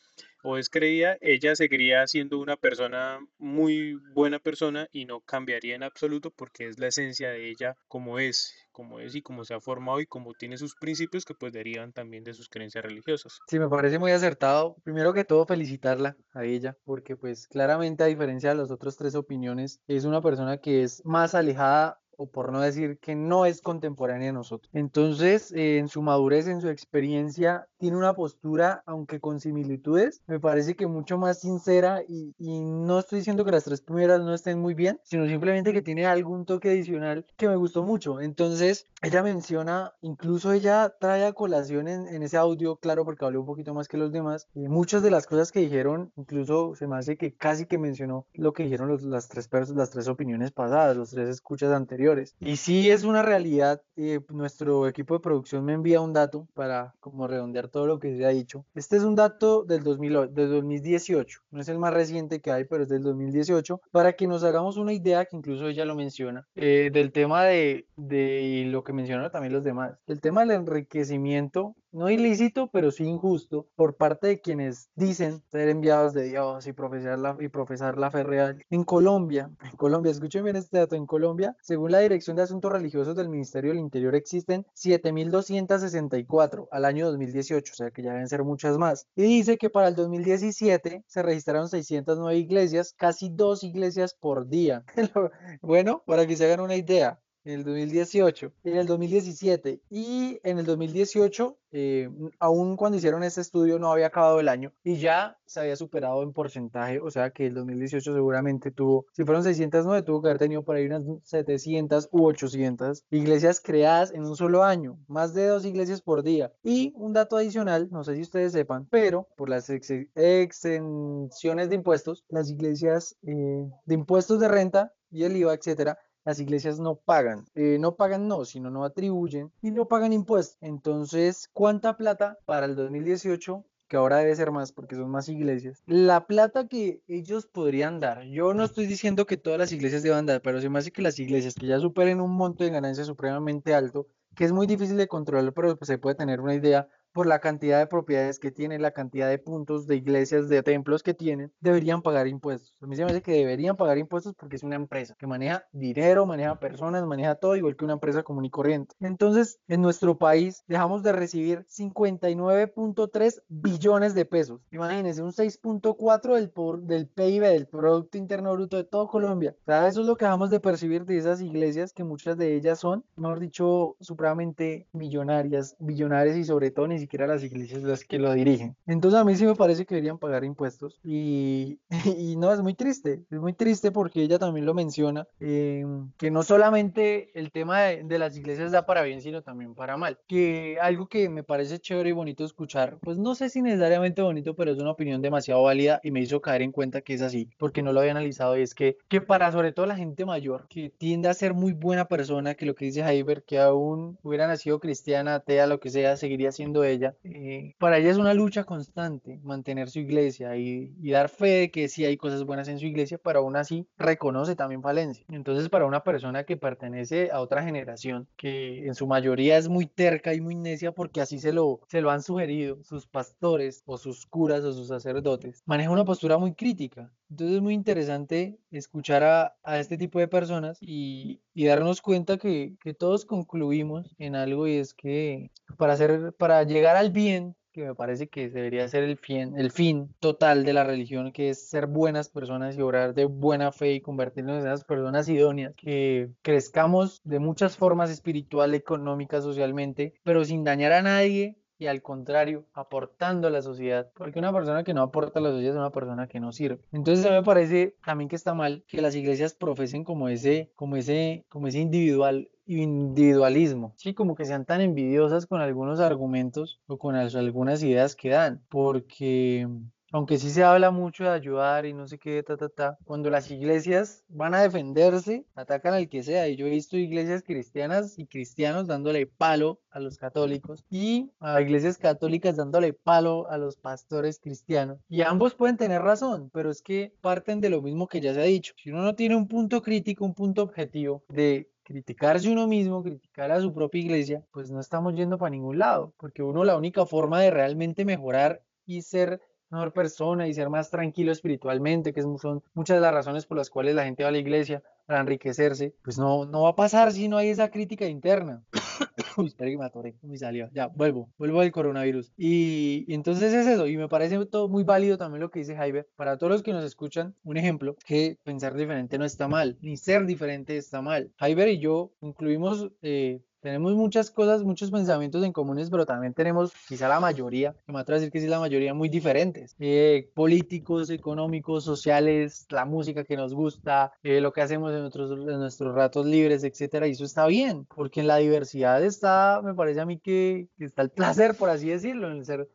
o es creía, ella seguiría siendo una persona muy buena persona y no cambiaría en absoluto porque es la esencia de ella como es, como es y como se ha formado y como tiene sus principios que pues derivan también de sus creencias religiosas. Sí, me parece muy acertado. Primero que todo, felicitarla a ella porque pues claramente a diferencia de las otras tres opiniones, es una persona que es más alejada o por no decir que no es contemporánea de nosotros. Entonces, eh, en su madurez, en su experiencia, tiene una postura, aunque con similitudes, me parece que mucho más sincera y, y, no estoy diciendo que las tres primeras no estén muy bien, sino simplemente que tiene algún toque adicional que me gustó mucho. Entonces, ella menciona, incluso ella trae a colación en, en ese audio, claro, porque habló un poquito más que los demás, y muchas de las cosas que dijeron, incluso se me hace que casi que mencionó lo que dijeron los, las, tres las tres opiniones pasadas, los tres escuchas anteriores y sí es una realidad, eh, nuestro equipo de producción me envía un dato para como redondear todo lo que se ha dicho. Este es un dato del, 2000, del 2018, no es el más reciente que hay, pero es del 2018, para que nos hagamos una idea, que incluso ella lo menciona, eh, del tema de, de lo que mencionaron también los demás, el tema del enriquecimiento no ilícito, pero sí injusto por parte de quienes dicen ser enviados de Dios y profesar la, y profesar la fe real. En Colombia, en Colombia, escuchen bien este dato, en Colombia, según la Dirección de Asuntos Religiosos del Ministerio del Interior, existen 7.264 al año 2018, o sea que ya deben ser muchas más. Y dice que para el 2017 se registraron 609 iglesias, casi dos iglesias por día. bueno, para que se hagan una idea, en el 2018, en el 2017 y en el 2018, eh, aún cuando hicieron este estudio no había acabado el año y ya se había superado en porcentaje, o sea que el 2018 seguramente tuvo, si fueron 609, tuvo que haber tenido por ahí unas 700 u 800 iglesias creadas en un solo año, más de dos iglesias por día. Y un dato adicional, no sé si ustedes sepan, pero por las exenciones de impuestos, las iglesias eh, de impuestos de renta y el IVA, etcétera, las iglesias no pagan, eh, no pagan no, sino no atribuyen y no pagan impuestos. Entonces, ¿cuánta plata para el 2018 que ahora debe ser más porque son más iglesias, la plata que ellos podrían dar, yo no estoy diciendo que todas las iglesias deban dar, pero se me hace que las iglesias que ya superen un monto de ganancia supremamente alto, que es muy difícil de controlar, pero pues se puede tener una idea, por la cantidad de propiedades que tienen, la cantidad de puntos de iglesias, de templos que tienen, deberían pagar impuestos. A mí se me dice que deberían pagar impuestos porque es una empresa que maneja dinero, maneja personas, maneja todo igual que una empresa común y corriente. Entonces, en nuestro país dejamos de recibir 59.3 billones de pesos. Imagínense, un 6.4 del, del PIB, del Producto Interno Bruto de todo Colombia. O sea, eso es lo que dejamos de percibir de esas iglesias, que muchas de ellas son, mejor dicho, supremamente millonarias, billonarias y sobre todo siquiera las iglesias las que lo dirigen. Entonces a mí sí me parece que deberían pagar impuestos y, y no, es muy triste, es muy triste porque ella también lo menciona, eh, que no solamente el tema de, de, las iglesias da para bien, sino también para mal. Que algo que me parece chévere y bonito escuchar, pues no sé si necesariamente bonito, pero es una opinión demasiado válida y me hizo caer en cuenta que es así, porque no lo había analizado y es que, que para sobre todo la gente mayor, que tiende a ser muy buena persona, que lo que dice Heiber, que aún hubiera nacido cristiana, atea, lo que sea, seguiría siendo ella eh, para ella es una lucha constante mantener su iglesia y, y, dar fe de que sí hay cosas buenas en su iglesia, pero aún así reconoce también falencia. Entonces, para una persona que pertenece a otra generación, que en su mayoría es muy terca y muy necia porque así se lo, se lo han sugerido sus pastores o sus curas o sus sacerdotes, maneja una postura muy crítica. Entonces es muy interesante escuchar a, a este tipo de personas y, y darnos cuenta que, que, todos concluimos en algo y es que para, hacer, para llegar al bien, que me parece que debería ser el fin, el fin total de la religión, que es ser buenas personas y obrar de buena fe y convertirnos en esas personas idóneas, que crezcamos de muchas formas espiritual, económica, socialmente, pero sin dañar a nadie y al contrario, aportando a la sociedad, porque una persona que no aporta a la sociedad es una persona que no sirve. Entonces me parece también que está mal que las iglesias profesen como ese, como ese, como ese individual individualismo, sí, como que sean tan envidiosas con algunos argumentos o con algunas ideas que dan, porque aunque sí se habla mucho de ayudar y no sé qué, ta, ta, ta, cuando las iglesias van a defenderse, atacan al que sea. Y yo he visto iglesias cristianas y cristianos dándole palo a los católicos y a iglesias católicas dándole palo a los pastores cristianos. Y ambos pueden tener razón, pero es que parten de lo mismo que ya se ha dicho. Si uno no tiene un punto crítico, un punto objetivo de criticarse uno mismo, criticar a su propia iglesia, pues no estamos yendo para ningún lado, porque uno la única forma de realmente mejorar y ser mejor persona y ser más tranquilo espiritualmente, que son muchas de las razones por las cuales la gente va a la iglesia para enriquecerse, pues no, no va a pasar si no hay esa crítica interna. Uy, espera que me atoré, me salió. Ya, vuelvo, vuelvo al coronavirus. Y, y, entonces es eso, y me parece todo muy válido también lo que dice Jaime. Para todos los que nos escuchan, un ejemplo, que pensar diferente no está mal, ni ser diferente está mal. Jaime y yo incluimos eh, tenemos muchas cosas, muchos pensamientos en comunes, pero también tenemos quizá la mayoría, que me atrevo a decir que sí la mayoría, muy diferentes. Eh, políticos, económicos, sociales, la música que nos gusta, eh, lo que hacemos en nuestros, en nuestros ratos libres, etcétera, y eso está bien, porque en la diversidad está, me parece a mí que, que está el placer, por así decirlo, en el ser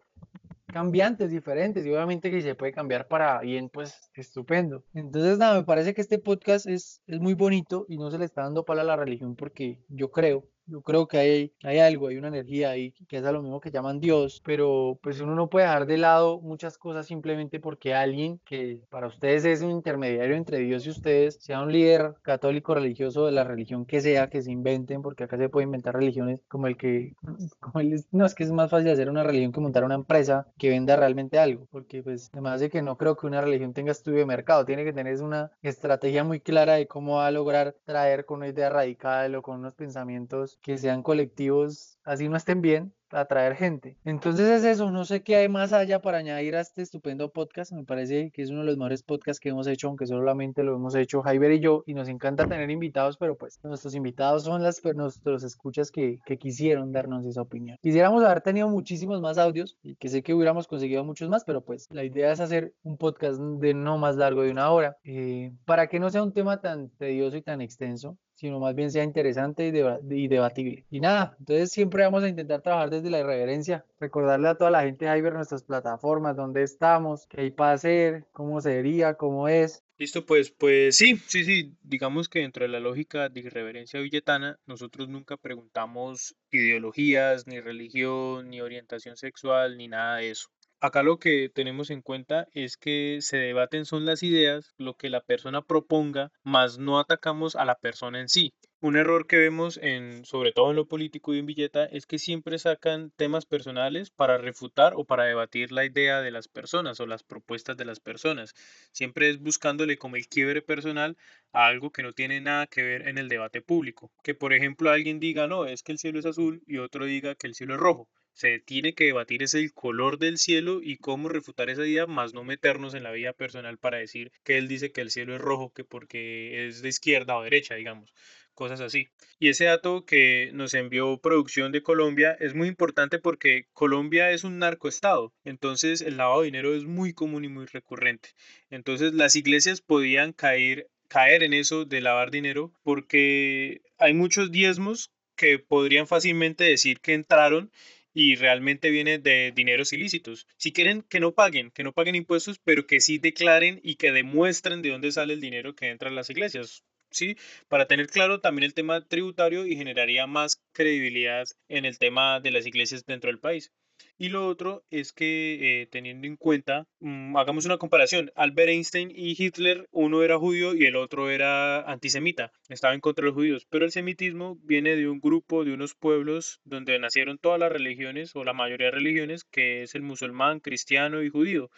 cambiantes, diferentes, y obviamente que se puede cambiar para bien, pues estupendo. Entonces, nada, me parece que este podcast es, es muy bonito y no se le está dando pala a la religión porque yo creo yo creo que hay, hay algo, hay una energía ahí que es a lo mismo que llaman Dios, pero pues uno no puede dejar de lado muchas cosas simplemente porque alguien que para ustedes es un intermediario entre Dios y ustedes, sea un líder católico religioso de la religión que sea, que se inventen, porque acá se puede inventar religiones como el que, como el, no, es que es más fácil hacer una religión que montar una empresa que venda realmente algo, porque pues además de que no creo que una religión tenga estudio de mercado, tiene que tener una estrategia muy clara de cómo va a lograr traer con una idea radical o con unos pensamientos que sean colectivos, así no estén bien, atraer gente. Entonces es eso, no sé qué hay más allá para añadir a este estupendo podcast, me parece que es uno de los mejores podcasts que hemos hecho, aunque solamente lo hemos hecho Jaiber y yo, y nos encanta tener invitados, pero pues nuestros invitados son las nuestros escuchas que, que quisieron darnos esa opinión. Quisiéramos haber tenido muchísimos más audios y que sé que hubiéramos conseguido muchos más, pero pues la idea es hacer un podcast de no más largo de una hora, eh, para que no sea un tema tan tedioso y tan extenso, sino más bien sea interesante y, debatible. Y nada, entonces siempre vamos a intentar trabajar desde la irreverencia, recordarle a toda la gente ver nuestras plataformas, dónde estamos, qué hay para hacer, cómo sería, cómo es. Listo, pues, pues sí, sí, sí, digamos que dentro de la lógica de irreverencia billetana, nosotros nunca preguntamos ideologías, ni religión, ni orientación sexual, ni nada de eso. Acá lo que tenemos en cuenta es que se debaten son las ideas, lo que la persona proponga, más no atacamos a la persona en sí. Un error que vemos en, sobre todo en lo político y en Villeta, es que siempre sacan temas personales para refutar o para debatir la idea de las personas o las propuestas de las personas. Siempre es buscándole como el quiebre personal a algo que no tiene nada que ver en el debate público. Que por ejemplo alguien diga, no, es que el cielo es azul y otro diga que el cielo es rojo se tiene que debatir es el color del cielo y cómo refutar esa idea, más no meternos en la vida personal para decir que él dice que el cielo es rojo, que porque es de izquierda o derecha, digamos, cosas así. Y ese dato que nos envió producción de Colombia es muy importante porque Colombia es un narcoestado, entonces el lavado de dinero es muy común y muy recurrente. Entonces las iglesias podían caer caer en eso de lavar dinero porque hay muchos diezmos que podrían fácilmente decir que entraron y realmente viene de dineros ilícitos. Si quieren que no paguen, que no paguen impuestos, pero que sí declaren y que demuestren de dónde sale el dinero que entra a las iglesias. ¿sí? Para tener claro también el tema tributario y generaría más credibilidad en el tema de las iglesias dentro del país. Y lo otro es que eh, teniendo en cuenta, mm, hagamos una comparación, Albert Einstein y Hitler, uno era judío y el otro era antisemita, estaba en contra de los judíos, pero el semitismo viene de un grupo, de unos pueblos donde nacieron todas las religiones o la mayoría de religiones, que es el musulmán, cristiano y judío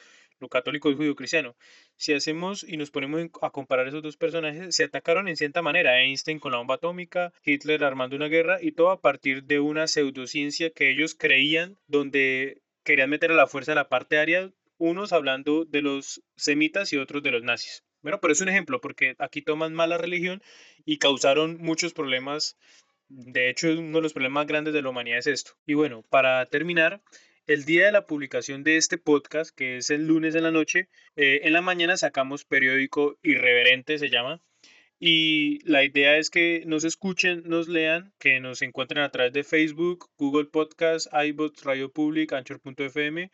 lo católico y judío cristiano. Si hacemos y nos ponemos a comparar esos dos personajes, se atacaron en cierta manera, Einstein con la bomba atómica, Hitler armando una guerra y todo a partir de una pseudociencia que ellos creían donde querían meter a la fuerza la parte aria, unos hablando de los semitas y otros de los nazis. Bueno, pero es un ejemplo porque aquí toman mala religión y causaron muchos problemas. De hecho, uno de los problemas grandes de la humanidad es esto. Y bueno, para terminar, el día de la publicación de este podcast, que es el lunes en la noche, eh, en la mañana sacamos periódico Irreverente, se llama. Y la idea es que nos escuchen, nos lean, que nos encuentren a través de Facebook, Google Podcast, iBots, Radio Public, Anchor.fm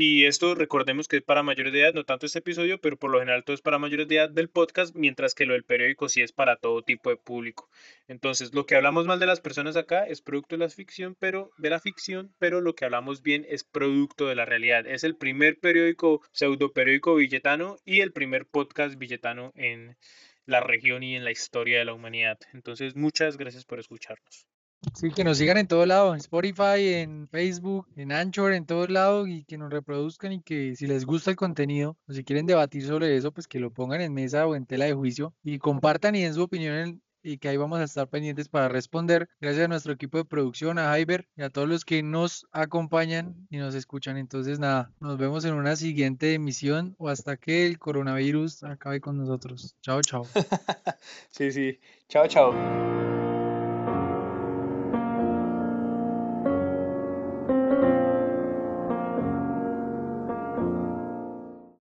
y esto recordemos que es para mayores de edad, no tanto este episodio, pero por lo general todo es para mayores de edad del podcast, mientras que lo del periódico sí es para todo tipo de público. Entonces, lo que hablamos mal de las personas acá es producto de la ficción, pero de la ficción, pero lo que hablamos bien es producto de la realidad. Es el primer periódico, pseudo periódico billetano y el primer podcast billetano en la región y en la historia de la humanidad. Entonces, muchas gracias por escucharnos. Sí, que nos sigan en todo lado, en Spotify, en Facebook, en Anchor, en todo lado y que nos reproduzcan y que si les gusta el contenido o si quieren debatir sobre eso, pues que lo pongan en mesa o en tela de juicio y compartan y den su opinión y que ahí vamos a estar pendientes para responder. Gracias a nuestro equipo de producción, a Jaiber y a todos los que nos acompañan y nos escuchan. Entonces, nada, nos vemos en una siguiente emisión o hasta que el coronavirus acabe con nosotros. Chao, chao. sí, sí. Chao, chao.